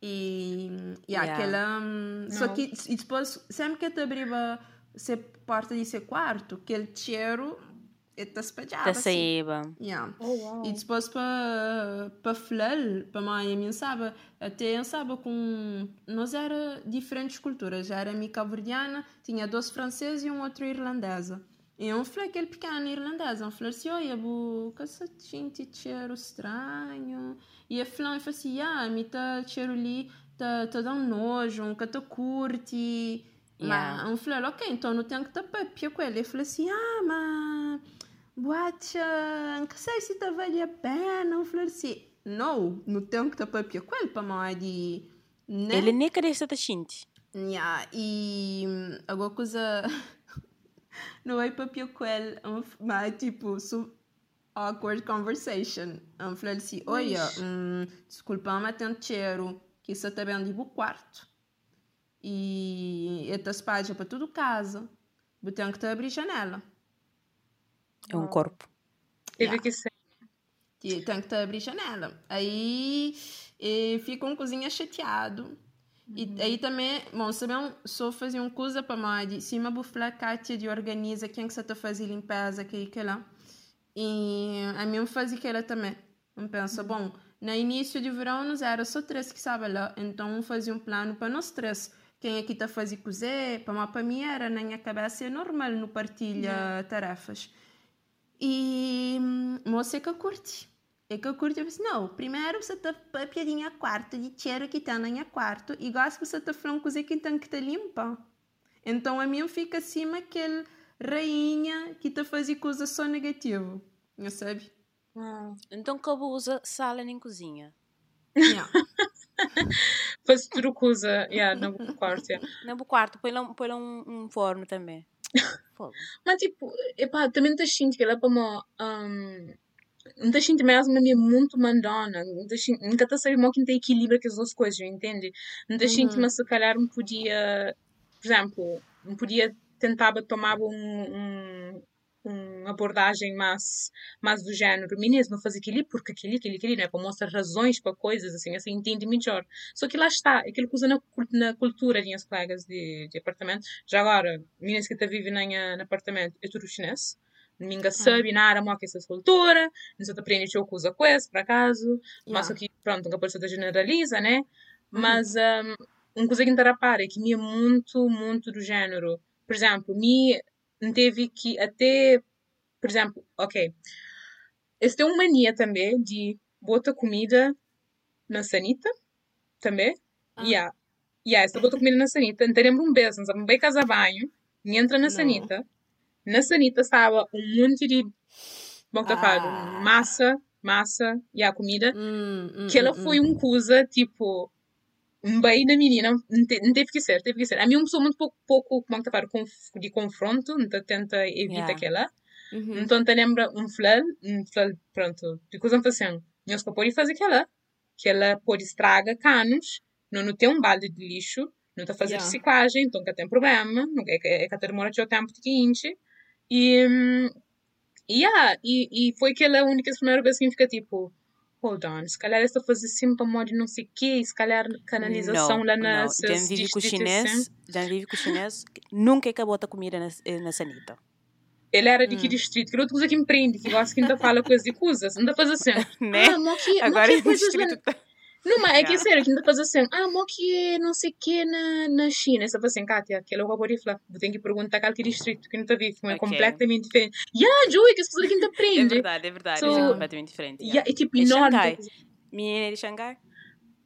E, e yeah. aquela, um, só que e depois, sempre que te abriva ser porta de ser quarto, que ele cheiro está espalhado. Está saíba. Yeah. Oh, wow. E depois para para falar, para mãe, minha sabe, até eu sabe com nós era diferentes culturas, já era mica verdiana, tinha dois franceses e um outro irlandesa. E eu falei aquele pequeno irlandês, falei assim, olha, bu, que essa tinta cheiro estranho. E a falou, falou assim, ah, me tá cheiro ali, tá, tá dando nojo, que tá curte. Yeah. Mas eu falei, ok, então não tenho que tapar pia com ele. Ele falou assim, ah, mas, boate, não sei se tá vale a pena. Falei assim, não, não tenho que tapar pia com ele, para mais de... Né? Ele nem queria estar xinte. Yeah, e agora coisa... não é papel com ele, mas tipo, su awkward conversation. Eu falei assim, olha, hum, desculpa, mas tem cheiro, que isso está bem de quarto. E esta páginas para tudo casa. Eu tenho que abrir janela. É um corpo. Teve yeah. que ser. Tem que abrir janela. Aí fica um cozinha chateado e uhum. aí também, bom, sabem, só fazer uma coisa para mais de cima bufla Kátia de organiza quem que está fazendo limpeza que que lá. E a mim fazia aquela também. Eu penso, bom, no início de verão nós era só três que estava lá, então fazia um plano para nós três. Quem aqui está fazendo cozer, para para mim era na minha cabeça é normal no partilha uhum. tarefas. E moça que curte. É que eu curto, eu penso, não, primeiro você está a piadinha quarto, de cheiro que está na minha quarto, e gosto que você está falando coisa que tem que estar limpa. Então a mim fica acima aquele rainha que está fazendo coisa só negativo, não sabe? Hum. Então como usa sala nem cozinha? Yeah. Faz tudo coisa, yeah, no quarto, yeah. No quarto, põe lá, põe lá um, um forno também. Mas tipo, epá, também te sinto que ela para uma... Um, não sinto mesmo é muito mandona. Nunca está que não tem equilíbrio com as duas coisas, entende? Não sinto, uhum. mas se calhar não podia, por exemplo, não podia tentar tomar um, um, uma abordagem mais, mais do género, meninas, não faz aquilo porque aquilo, aquilo, aquilo, não é? Para mostrar razões para coisas, assim, assim, entende melhor. Só que lá está, aquilo que usa na, na cultura de minhas colegas de, de apartamento. Já agora, meninas que estão vivendo em apartamento, é tudo chinês Ninguém sabe nada mo que essa cultura, não se aprende o que usa coisa, por acaso, mas aqui, pronto, nunca pode generaliza, né? Mas um, uma coisa que me repara é que me é muito, muito do género. Por exemplo, me teve que até, por exemplo, ok, esse tem uma mania também de botar comida na sanita, também. Ah. Yeah. Yeah, essa bota comida na sanita. Então, lembro um beijo, não bem casa banho, e entra na sanita na sanita estava um monte de bom ah. massa, massa e a comida, hum, hum, que ela hum, foi um coisa tipo um bem da menina, não, te, não, teve que ser, teve que ser. A mim é uma pessoa muito pouco, pouco como é que de confronto, então tenta evitar yeah. aquela. Uhum. Então te lembra um flal, um flal, pronto, de coisa assim, nós pode fazer aquela, que ela pode estragar canos, não, não tem um balde de lixo, não está fazendo yeah. reciclagem, então que tem problema, não é que é que o tempo de quente. E, yeah, e, e foi aquela única primeira vez que fica tipo, hold on, se calhar estou a fazer assim para modo não sei o quê, se calhar canalização não, lá na não. Já vive com o chinês, já vive com o chinês, nunca acabou a comida na, na sanita. Ele era de que hum. distrito? Que outra coisa que empreende, que gosta que ainda fala coisas de coisas, ainda faz assim. né? Ah, moqui, Agora moqui coisas distrito... Tá- não, mas é que sério, que ainda faz assim, ah, mo que não sei o que na, na China. Você fala assim, Kátia, aquele de falar, vou ter que perguntar qual que distrito que não está vivo, é okay. completamente diferente. Yeah, Joey, que as pessoas aqui ainda aprendem. É verdade, é verdade, so, é completamente diferente. Yeah. Yeah, é tipo é enorme. Xangai. Menina de Xangai?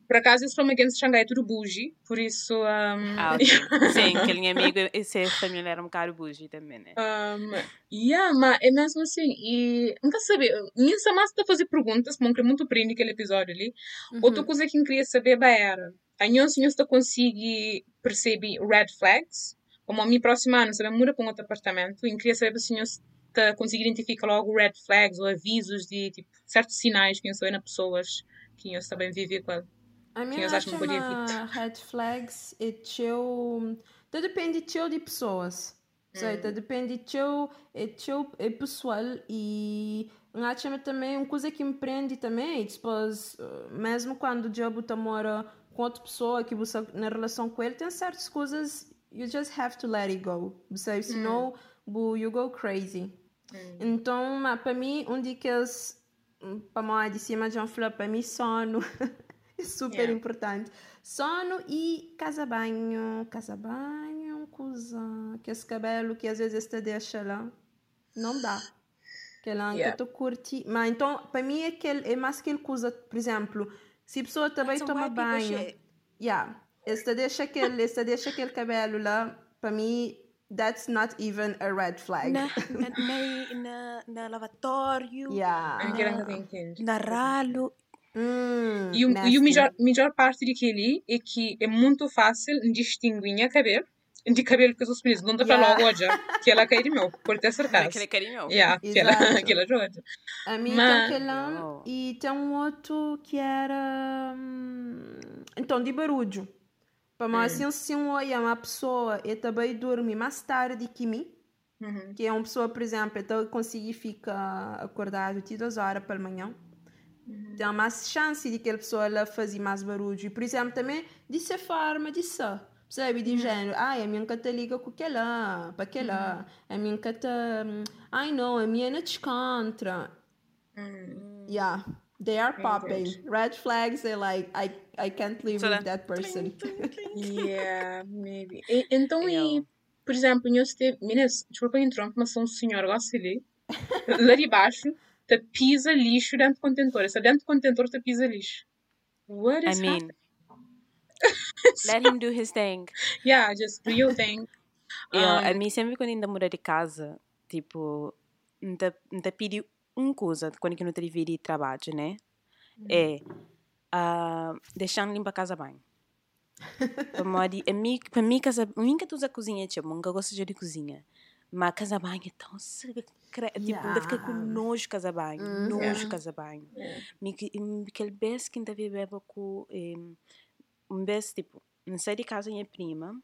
Por acaso, esse from against Xangai é tudo bougie, por isso... Um... Ah, okay. Sim, aquele amigo, esse família era um bocado bougie também, né? Um, yeah, mas é mesmo assim, e nunca saber, minha mais está a fazer perguntas, porque muito prende aquele episódio ali. Uhum. Outra coisa que eu queria saber era, a minha senhora está conseguir perceber red flags, como a minha próxima ano, sabe, muda para um outro apartamento, e eu queria saber se a senhora está conseguir identificar logo red flags ou avisos de, tipo, certos sinais que eu sou na pessoas que eu também viver com ela. A minha chama red flags e teu... Depende teu de pessoas. Hum. Certo? Depende teu, é teu é pessoal e a chama também uma coisa que me prende também, depois, eh, mesmo quando o diabo tá mora com outra pessoa que você na relação com ele tem certas coisas you just have to let it go. Percebe? Senão, mm. you go crazy. Mm. Então, para mim, um daqueles, para mim, de cima de um flop, para mim, sono é super yeah. importante. Sono e casa banho. Casa banho, coisa. Que esse cabelo que às vezes te deixa lá. Não dá. Que lá yeah. que tu curte. Mas então, para mim, é, aquele, é mais aquele coisa, por exemplo, se a pessoa também toma banho. Yeah esta deixa aquele, esta deixa aquele cabelo lá, para mim, that's not even a red flag. Na, na, na, na, na lavatório, yeah. na, na ralo. Hum, e o, e o melhor, melhor parte daquele é que é muito fácil distinguir o cabelo de cabelo que os meninos não dá para logo hoje que ela quer meu por ter certeza que ela quer meu yeah que ela que ela joga a mim Mas... tem aquele oh. e tem um outro que era hum, então de barulho. Para mais assim, se um olha uma pessoa e também dorme mais tarde que mim, uhum. que é uma pessoa, por exemplo, então conseguir ficar acordado de duas horas pela manhã, uhum. tem mais chance de que a pessoa ela fazer mais barulho. E, por exemplo, também de ser forma de ser. Percebe? De uhum. género, ai, a minha cata liga com aquela, para aquela, uhum. a minha cata, ai não, a minha não descontra. Uhum. Yeah. They are popping. Red flags are like I I can't live so with that person. yeah, maybe. E, então e por exemplo, eu esteve, meninas, desculpa entrar, mas sou um senhor gosta ali. Lá de baixo, te pisa lixo dentro do contentor. Essa dentro do contentor te pisa lixo. What is I mean, let him do his thing. Yeah, just do your thing. Eu, um, a mim sempre quando ainda mudei de casa, tipo, não te pedi uma coisa quando eu não tive de trabalho, né? Uhum. É uh, deixando limpa a casa bem. para mim, para mim, casa, nunca tu usa cozinha, tipo, nunca gosto de cozinha. Mas casa banho é tão secreto. Tipo, yeah. ainda fica com nojo casa banho. Mm, nojo yeah. casa banho. Yeah. Aquele beijo que ainda vive com. Um beijo, tipo, não sei de casa minha prima.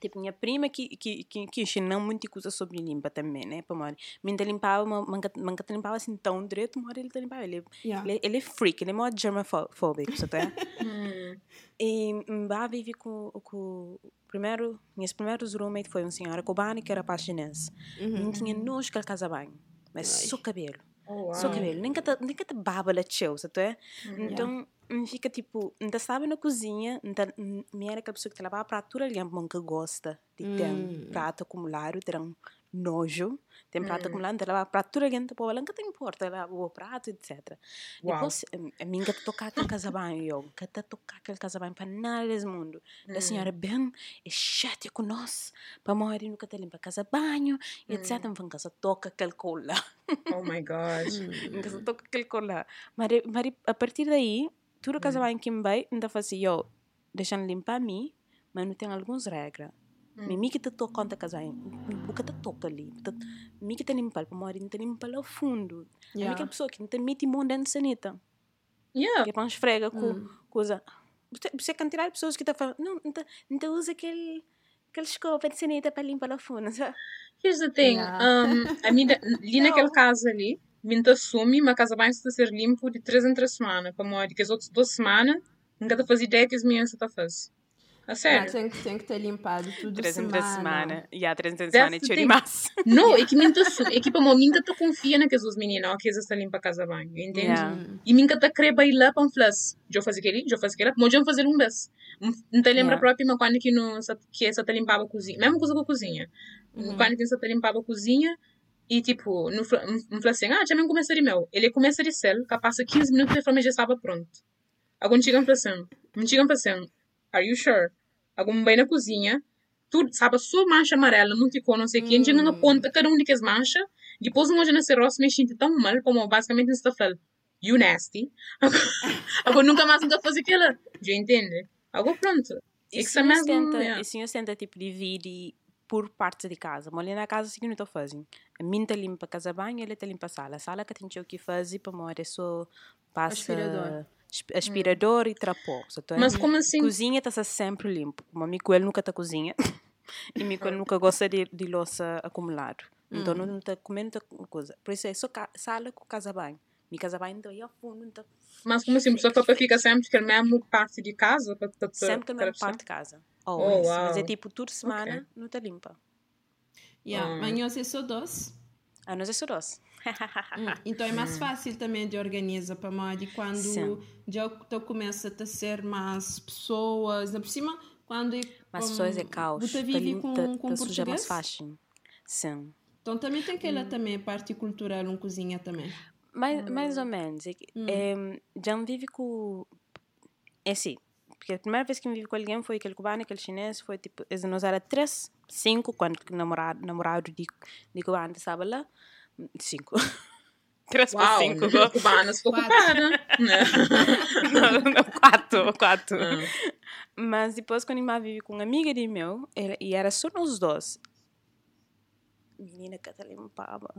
Tipo, minha prima que, que, que, que ensinou muita coisa sobre limpa também, né? Para mim, me limpava, manca te limpava assim tão direito, mas ele te limpava. Ele, yeah. ele, ele é freak, ele é muito germophobic, sabe? hum. E lá vive com, com primeiro, meus primeiros roommates foi um senhor cubano que era paginense. Uhum. Não tinha nojo que ele casa bem, mas Ai. só cabelo. Oh, wow. Só cabelo. Nem que te, nem que te baba lá teu, sabe? Então, yeah fica tipo, ainda sabe na cozinha, ainda me era aquela pessoa que lava a prato ali, que gosta de ter um prato acumulado, ter um nojo, tem prato mm. acumulado, lava a prato ali, tipo, ela nunca tem importa, lava o prato, etc. Wow. Depois, a mim que tocar aquele casabanho, eu, que tocar aquele casabanho para nada desse mundo. Mm. A senhora bem é chata com nós, para morrer nunca te limpa casabanho, mm. etc. Vamos casa toca aquele cola. Oh my gosh. Casa toca aquele cola. Mas, mas a partir daí, tudo que vai em vai, ainda fazia eu deixando limpar a mim, mas não tem algumas regras. Hum. Mimi que te toca conta o que te toca ali, mim que te limpa, para morrer, não te limpa lá ao fundo. Yeah. A pessoa que não te mete mão dentro da sanita. Yeah. Que para esfrega com hum. coisa. Você, você quantidade de pessoas que estão falando, não, não, não te usa aquele, aquele escova de sanita para limpar lá fundo, sabe? Here's the thing, yeah. um, a mim, ali naquele caso ali, Minta assumi, uma casa bem está a ser limpo de três em três semanas. Como é que as outras duas semanas, nunca te faz ideia que as minhas está a fazer. A sério. tem, que, tem que ter limpado tudo Três em três semanas. E em três semanas é demais. Não, é que assumi. É que para mim, minta te confia naquelas duas meninas, ó, que eles estão limpa a casa bem. Entende? Yeah. E minta te crê ir lá para um flash. Já fazer aquele, já fazer aquele, mas já fazer um beijo. Não te lembra yeah. próprio, mas quando que, não, que essa te limpava a cozinha. Mesma coisa com a cozinha. Uhum. Quando que essa te limpava a cozinha, e, tipo, não falou assim, ah, já me começa de mel. Ele começa de céu, que passa 15 minutos e a forma já estava pronto. Agora chegam para assim, me chegam para assim, are you sure? Agora bem na cozinha, tudo, sabe, só mancha amarela, não ficou, não sei o hum. que, a gente não aponta cada um de que as manchas, depois não hoje nesse rosto me sinto tão mal, como basicamente está falando, you nasty. Agora, nunca mais nunca fazer aquilo. Já entende? Agora pronto. E se o senhor senta, tipo, divide por partes de casa. Mas ali na casa assim não estou fazendo. A minha está limpa a casa banho, ele está limpa a sala. A sala que tem o que fazer para morar é só passa aspirador, aspirador hum. e trapó. Mas como assim? Cozinha está sempre limpo. O meu amigo ele nunca está cozinha. e meu amigo ele nunca gosta de, de louça acumulado. Então hum. não está comendo coisa. Por isso é só sala com casa banho. Minha casa banho então ao fundo. Então, Mas como assim? Só para ficar sempre que a mesma parte de casa? Sempre que a mesma parte de casa. Always. Oh, wow. Mas é tipo, toda semana okay. não está limpa. Yeah. Hum. Mas nós é só doce? Ah, nós é só doce. hum, então é mais fácil também de organizar para de quando Sim. já tu começa a ser mais pessoas, por cima quando é, mais um, pessoas é caos. Você vive com, com português? mais fácil. Sim. Então também tem aquela hum. também parte cultural, um cozinha também. Mais, hum. mais ou menos. É, hum. é, já vive com é assim porque a primeira vez que me vivi com alguém foi aquele cubano, aquele chinês, foi tipo, nos eram três, cinco, quando namorado, namorado de, de cubano estava lá, cinco. Três para cinco. Cubanos ficou cubana. não, não, quatro, quatro. Ah. Mas depois, quando eu vivi com uma amiga de meu, e era só nós dois, menina que até limpava.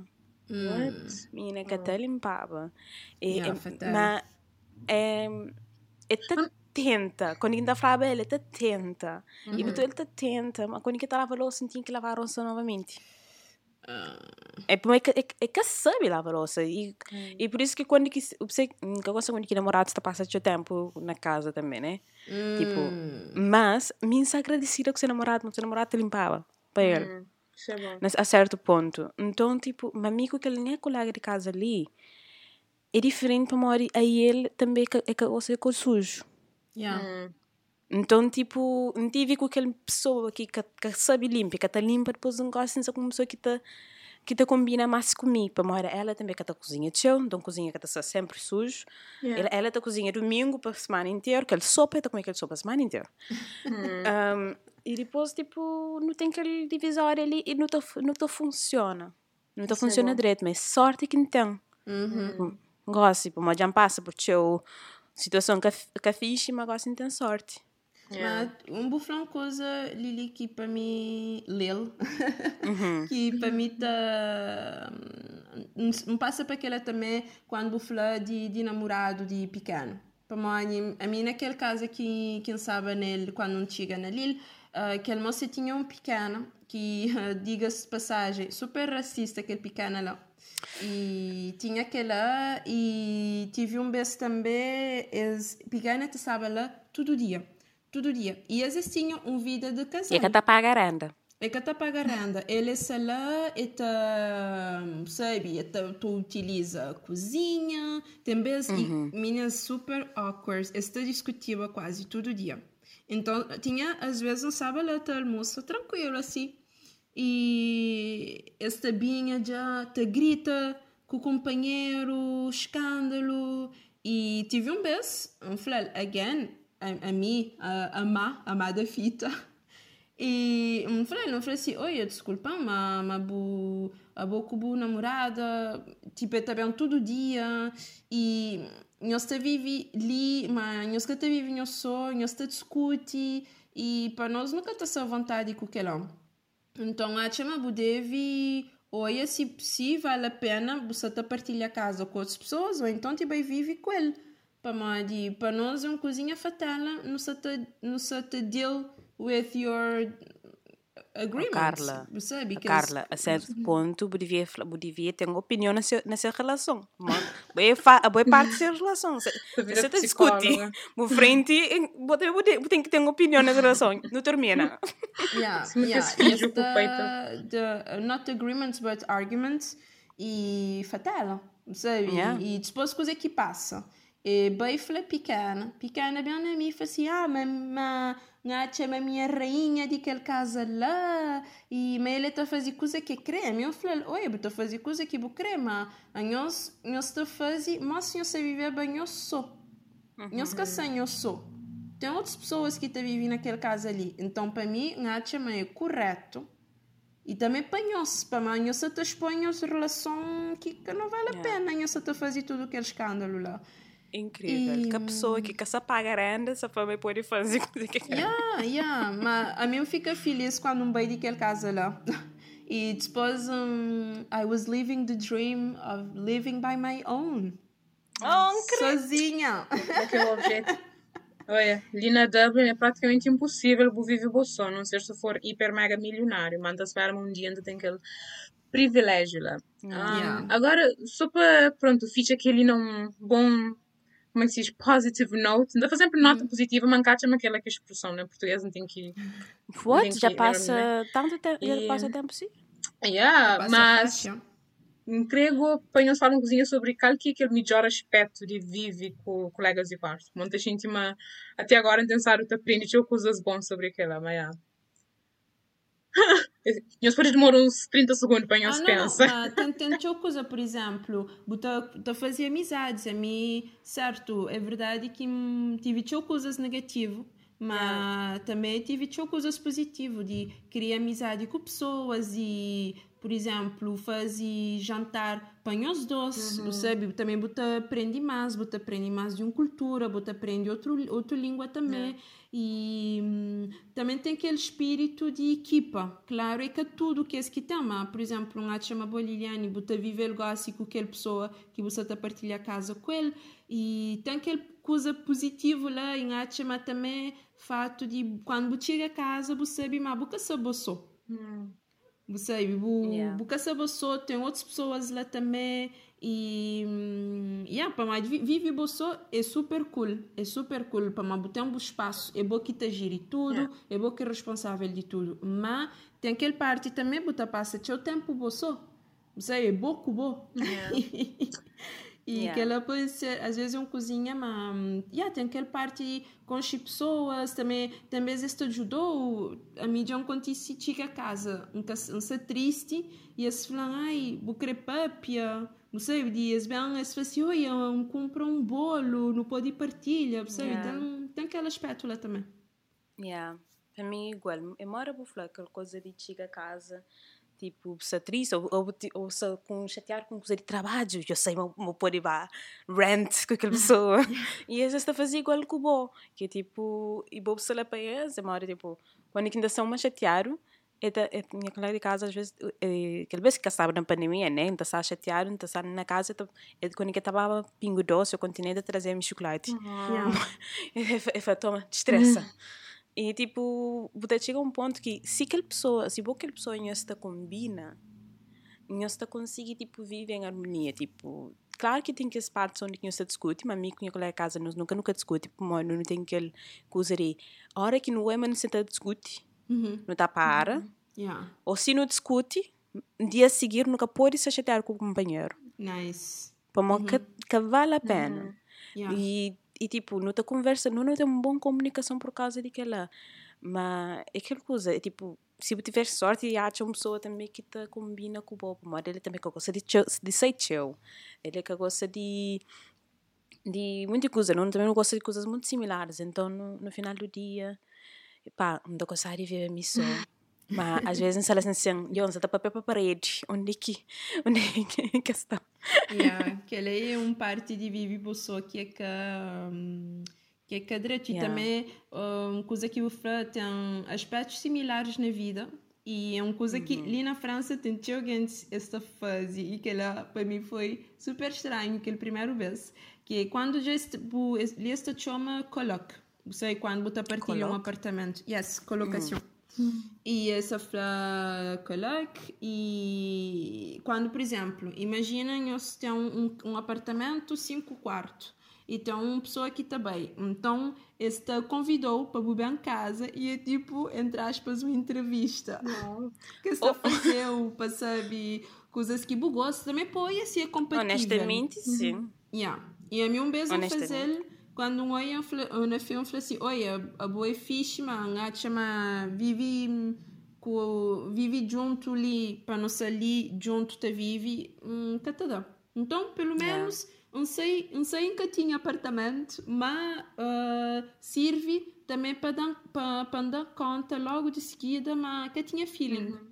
What? Menina que até limpava. E, yeah, é, mas, é, é tanto tenta. Quando ainda falava ele, está tenta. Uhum. E então ele está tenta, mas quando ele lava a louça, tinha que lavar a louça novamente. Uh... É, é, é, que sabe lavar a louça. E, uhum. e por isso que quando que, você, que gosto quando que namorado está passando seu tempo na casa também, né? Uhum. Tipo, hum. mas me agradecida com seu namorado, mas seu namorado te limpava para ele. É a certo ponto. Então, tipo, meu amigo que ele nem é colega de casa ali, é diferente para morar aí ele também é que você é sujo. Yeah. Hum. Então, tipo, não tive com aquela pessoa que, que, que sabe limpa, que está limpa, depois não gosta de uma pessoa que está que te combina mais comigo. Para mora ela também que está cozinha de chão, então cozinha que está sempre sujo. Yeah. Ela, está cozinha domingo para a semana inteira, que ele sopa, está com aquele sopa a semana inteira. um, e depois, tipo, não tem aquele divisório ali e não, tá, não tá funciona. Não tá funciona é direito, mas sorte que não tem. Uhum. Gosto, tipo, já passa por teu situação que, que fixe, mas agora sim tem sorte. Yeah. Mas um buflão coisa, Lili, que para mim, lel, uhum. que para mim tá. Não passa para aquela também quando bufla de, de namorado de pequeno. Para mim, a mim, naquele caso aqui, quem sabe nele, quando não chega na Lil, uh, aquele moço tinha um pequeno que, diga-se passagem, super racista, aquele pequeno lá. E tinha aquela e tive um beijo também, eles pequena estava lá todo dia, todo dia. E eles tinham um vida de casal. E que tá pagaranda. É que tá pagaranda. Ele é lá e tá, sabe, tu utiliza a cozinha, tem vezes uhum. e meninas super awkward, está discutiva quase todo dia. Então, tinha às vezes um sábado almoço tranquilo assim e essa binha já te grita com o companheiro, escândalo. E tive um beijo, um falei, again, a, a mim, a, a má, a má da fita. E um falei, não falei assim, oi, desculpa, mas, mas bu, a boca bu namorada, tipo, é também todo dia. E nós te vive ali, mas nós que te vive nós só, nós te discute. E para nós nunca está à vontade com aquele homem. Então, a chama deve olha se, se vale a pena você tá partilhar casa com outras pessoas ou então tipo vive com ele. Para nós é uma cozinha fatal, não se não se deal with your agreements. Carla, sabe? A Carla, a certo ponto, devia, devia ter uma opinião nessa, nessa relação. A boa parte dessa relação. Você está discute, por frente, você tem que ter uma opinião nessa relação. Não termina. Yeah, yeah. Esta, the, not agreements, but arguments. E fatal, sabe? Yeah. E depois coisa que passa. E bem falei pequena, pequena bem na mim, assim, ah, mas, mas Ngacha a minha rainha de aquele casa lá e mas ele está a fazer coisa que é creme. Eu falei, oi, eu estou a fazer coisa que é crema. Nós, a fazer, mas nós viver bem, eu sou. Nós que assim, eu sou. Tem outras pessoas que estão vivendo naquele casa ali. Então, para mim, Ngacha é correto. E também nós, para mim, nós está a expor relação que, que não vale a pena. Nós está a fazer tudo aquele escândalo lá. Incrível. E... Que a pessoa que só paga renda só para pode fazer coisa que quer. Yeah, yeah. Mas a mim fica feliz quando um bem daquele casa lá. E depois um, I was living the dream of living by my own. Oh, Sozinha. Aquele objeto. Olha, ali na Dublin é praticamente impossível viver o sonho, não ser se for hiper mega milionário. Manda-se para um dia ainda tem aquele privilégio lá. Ah, yeah. Agora, só para, pronto, ficha que ele não bom como é que se diz, positive note, ainda faz sempre nota uhum. positiva, mancacha-me aquela que é expressão, né? Português não tem que. What? Já passa tanto tempo, já passa tempo sim? Yeah, mas. Emprego, apenas falam cozinha sobre qual que é aquele melhor aspecto de viver com colegas de quarto. Muita gente, mas até agora, pensar, tu aprende coisas boas sobre aquela, mas yeah. Nós depois demora uns 30 segundos para ah, pensar. Tem, tem coisa, por exemplo, eu fazia amizades. A mim, certo, é verdade que tive coisas negativas, mas yeah. também tive coisas positivas, de criar amizade com pessoas e por exemplo, fazer jantar pães doces, uhum. sabe? Também você aprende mais, você aprende mais de uma cultura, você aprende outro, outra língua também. Uhum. E hum, também tem aquele espírito de equipa. Claro, é que tudo que é que tem, mas, por exemplo, um chama Boliliane, você vive algo assim com aquela pessoa que você está partilha a casa com ele. E tem aquela coisa positiva lá, e chama também fato de quando você chega a casa, você sabe, mas você sabe só. Você bu, yeah. bu pessoa, tem outras pessoas lá também e hum, yeah, para mais vive bosso é super cool, é super cool para mais tem um espaço, é bom que te gire tudo, yeah. é bom que é responsável de tudo, mas tem aquele parte também buta passa o tempo bosso, você é bom bom. Yeah. E yeah. que ela pode ser, às vezes, uma cozinha, mas yeah, tem aquela parte com as pessoas, também, também vezes ajudou a mídia quando se chega a casa, um se triste, e eles falam, ai, vou querer papia, não sei, dias bem, eles falam assim, oi, eu compro um bolo, não pode partilhar, sabe? Yeah. Então, tem aquele aspecto lá também. Yeah. Para mim, igual, eu moro a falar aquela coisa de chegar a casa, tipo, se triste ou, ou, ou se com, chatear com de trabalho, eu sei, meu, meu pôr ir rant com aquela pessoa. e às vezes está a fazer igual com o Bo, que é tipo, e Bo se lá para eles, é uma hora tipo, quando ainda são mais chateados, é da, é, minha colega de casa às vezes é, aquela vez que estava na pandemia né então estava chateado então estava na casa então, é quando eu estava pingo doce eu continuei a trazer meu chocolate uhum. yeah. e, e, toma destressa uhum. E tipo, você chega a um ponto que se aquela pessoa, se aquela pessoa não está combina, não está consegue tipo viver em harmonia, tipo, claro que tem que as partes onde não se discute, mas a mim com a colega casa nós nunca nunca discute, tipo, não tem aquele coisa de, a hora que não é, mas não se discute, uhum. não está para, uhum. yeah. ou se não discute, dia seguir nunca pode se chatear com o companheiro. Nice. Para uhum. que, que vale a pena. Uhum. Yeah. E e tipo, não conversa, não, tem uma boa comunicação por causa daquela. Mas é aquela coisa, é tipo, se você tiver sorte acha uma pessoa também que te combina com o Bob, mas ele também que gosta de, de ser teu, ele que gosta de de muita coisa, não, também não gosta de coisas muito similares, então no, no final do dia, pá, não gostar de ver a missão. Mas às vezes elas assim, você tá papel para parede, onde que, onde é que está? Yeah, que ele é um parte de vive pessoa que é que que é que direito yeah. também uma coisa que o Fra tem aspectos similares na vida e é uma coisa que uhum. ali na França tem alguém esta fase e que ela para mim foi super estranho aquele primeiro vez que é quando já ele está chama coloc, você quando você partilha um apartamento, yes, colocação. Uhum. E essa coloque e quando, por exemplo, imaginem você tem um, um, apartamento cinco quartos e tem uma pessoa aqui também. Então, esta convidou para beber em casa e é tipo, entre aspas, uma entrevista. Não. Que só oh. fazeu para saber coisas que bugou, também pode ser compatível. Honestamente, sim. Uhum. Yeah. E a mim um beijo fazer quando um olha na filme fala assim olha a boa é fixe mas a chama vive com vive junto ali para não ali junto te vive um catadão então pelo menos yeah. não sei não sei que tinha apartamento mas uh, serve também para dar para, para dar conta logo de seguida mas que tinha feeling uhum.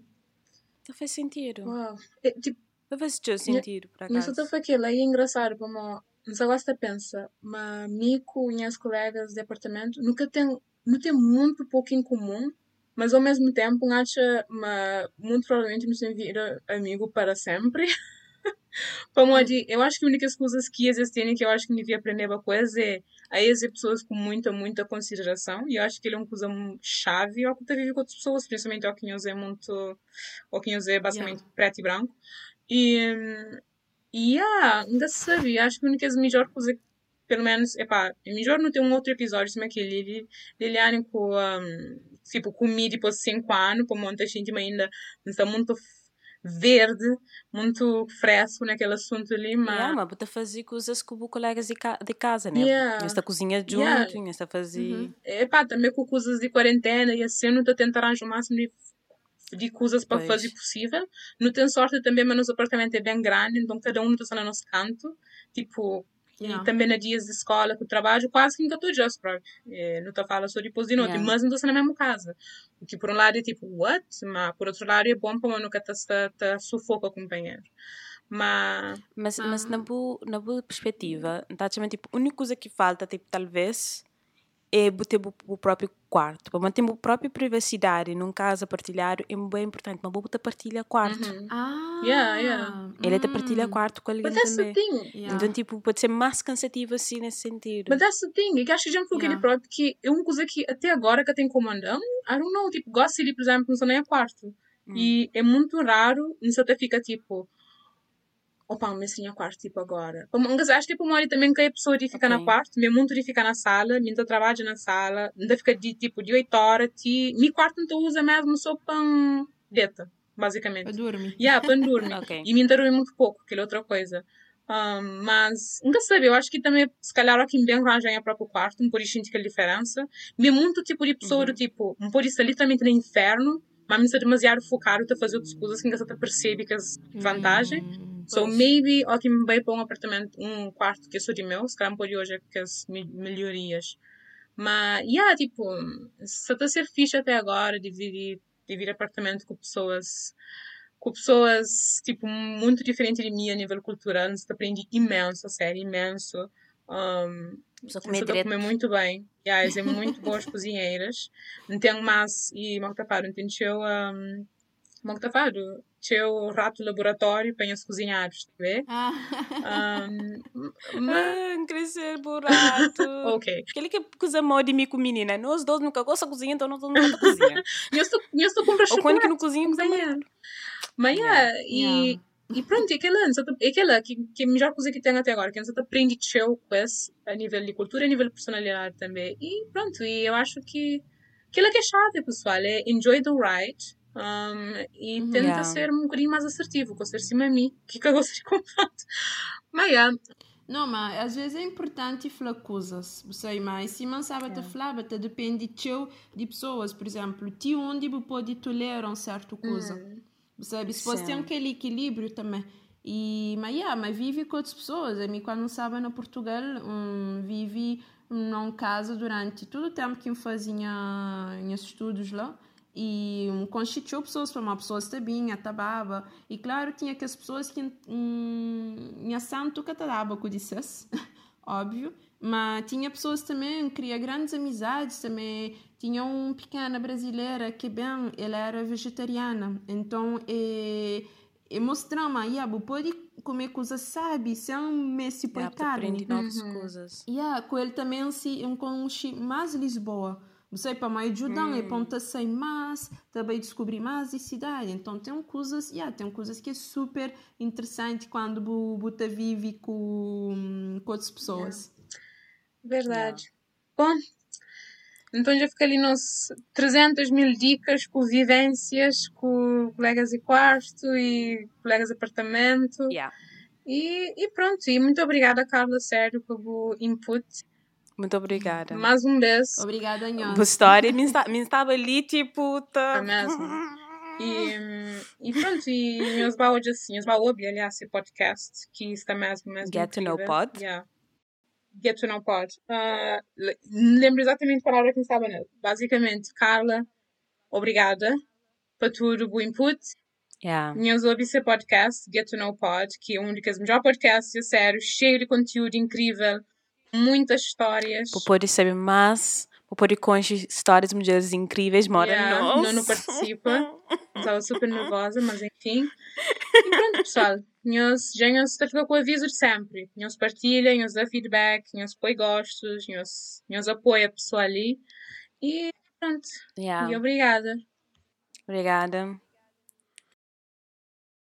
Não faz sentido. Uau. É, tipo, faz sentido, para cá. Mas eu estou aquilo é engraçado, como mas agora você pensa, mas Mico e as colegas de apartamento nunca tem, não tem muito pouco em comum, mas ao mesmo tempo acha, mas muito provavelmente nos vira amigo para sempre. Como de, eu acho que a única coisas que existem que eu acho que devia aprender uma coisa é a pessoas com muita, muita consideração. E eu acho que ele é uma coisa chave ao que vive com outras pessoas, principalmente ao que eu é muito, ao que eu é basicamente yeah. preto e branco. E, e yeah, ainda sabia, acho que a única melhor coisa pelo menos, epá, melhor não ter um outro episódio como aquele, Liliane com, um, tipo, comi depois de 5 anos, para muita gente ainda está muito verde, muito fresco naquele assunto ali, mas... Yeah, mas para fazer coisas com os colegas de, ca de casa, né? Yeah. Esta cozinha junto, yeah. esta fazer... Uhum. Epá, também com coisas de quarentena e assim, não estou a tentar arranjar o máximo de de coisas para pois. fazer possível. Não tenho sorte também, mas nosso apartamento é bem grande, então cada um está no nosso canto. Tipo, Yeah. E também nos dias de escola, que trabalho, quase que nunca estou just, é, não estou falando só depois de noite, yeah. mas não estou na mesma casa. O que por um lado é tipo, what? Mas por outro lado é bom para nunca estar tá, sufoca o companheiro. Mas, mas, mas na, boa, na boa perspectiva, tá, tipo, a única coisa que falta, tipo, talvez, é ter o próprio quarto. Para manter a própria privacidade num casa partilhado é bem importante. Mas vou partilha quarto. Uhum. Ah, yeah, yeah. Ele é partilha quarto com alguém também. Yeah. Então, tipo, pode ser mais cansativo assim nesse sentido. Mas that's the thing. Eu acho que já me falou yeah. próprio que é uma coisa que até agora que eu tenho comandado, I don't know, tipo, gosto de ir, por exemplo, não sou nem a quarto. Hum. E é muito raro, não até fica tipo opa, me assim a quarto, tipo, agora. Acho que para uma também que a pessoa de ficar okay. na quarto, me muito de ficar na sala, me trabalho na sala, ainda fica de, tipo, de 8 horas, ti, me quarto não usa mesmo só para dieta, basicamente. Para dormir. Yeah, para dormir. okay. E me dormir muito pouco, que é outra coisa. Um, mas, nunca sabe, eu acho que também, se calhar, aqui bem arranjar o próprio quarto, não pode sentir aquela diferença. Me muito tipo de pessoa uhum. do tipo, não pode estar literalmente no inferno, mas me está demasiado focado a fazer outras coisas que você percebe que é vantagem. Uhum. So maybe me vai para um apartamento, um quarto que é só de meu, se calhar pode hoje que as melhorias. Mas, yeah, tipo, só está a ser fixe até agora dividir, dividir apartamento com pessoas com pessoas, tipo, muito diferentes de mim a nível cultural. Você aprende imenso, sério, imenso. Um, só comer, só comer muito bem. Yeah, é muito boas cozinheiras. Não tenho mais, e mal tapado, não tenho um, mal tapado o rato laboratório para os cozinhados, tá vê? Ah. Um, mas... crescer por rato. ok. Aquele que coisa mal de mim com menina. Nós dois nunca gostamos de cozinhar, então nós nunca na cozinha. eu estou, eu estou comprando chocolate. Ou quando que não cozinha, mal. Mas, yeah, e... Yeah. E pronto, é aquela, é aquela que, que é a melhor coisa que tem até agora, que você aprende show com esse, a nível de cultura, a nível de personalidade também. E pronto, e eu acho que aquilo que é chato, pessoal, é enjoy the ride, um, e tenta yeah. ser um bocadinho mais assertivo, com ser cima a mim, que eu gosto de comprar. Mas yeah. Não, mas às vezes é importante falar coisas, você mas se não sabe yeah. falar, depende de, de pessoas, por exemplo, de onde pode tolerar um certo coisa, mm. sabe? Se você tem aquele equilíbrio também. E, mas, yeah, mas vive com outras pessoas. A mim, quando não sabe, no Portugal, um, vive num casa durante todo o tempo que eu fazia estudos lá e um, constituiu pessoas para uma pessoa estabinha, tababa. E claro, tinha que as pessoas que um, santo que tababa, que dissesse, óbvio. Mas tinha pessoas também, cria grandes amizades também. Tinha uma pequena brasileira que, bem, ela era vegetariana. Então, e, e mostrava, yeah, pode comer coisas, sabe? Sem me se yeah, aprende novas uhum. coisas. Yeah, com ele também, se, com mais Lisboa sei para mais ajudar hum. e para sem mais, também descobrir mais a cidade. Então tem coisas, yeah, tem coisas que é super interessante quando você vive com, com outras pessoas. Yeah. Verdade. Yeah. Bom, então já fica ali nos 300 mil dicas com vivências com colegas de quarto e colegas de apartamento. Yeah. E, e pronto, e muito obrigada, Carla, sério, pelo input. Muito obrigada. Mais um beijo. Obrigada. Boa história. Me, está, me estava ali, tipo... Tá... É mesmo. E, e pronto, e meus baldes assim, meus baldes, aliás, esse podcast, que está mesmo, mesmo Get incrível. to know pod. Yeah. Get to know pod. Uh, lembro exatamente a palavra que estava nele. Basicamente, Carla, obrigada por tudo o input. Yeah. Meus esse podcast, Get to know pod, que é um dos melhores podcasts, sério, cheio de conteúdo incrível muitas histórias. Poder saber mais, poder conhecer histórias de mulheres incríveis, mora yeah, nós. Não participa, estava super nervosa, mas enfim. E pronto, pessoal. Nós já nos com o aviso de sempre. Nós partilha, nos dá feedback, nos põe gostos, nós, nos apoia a pessoa ali. E pronto. Yeah. E obrigada. Obrigada.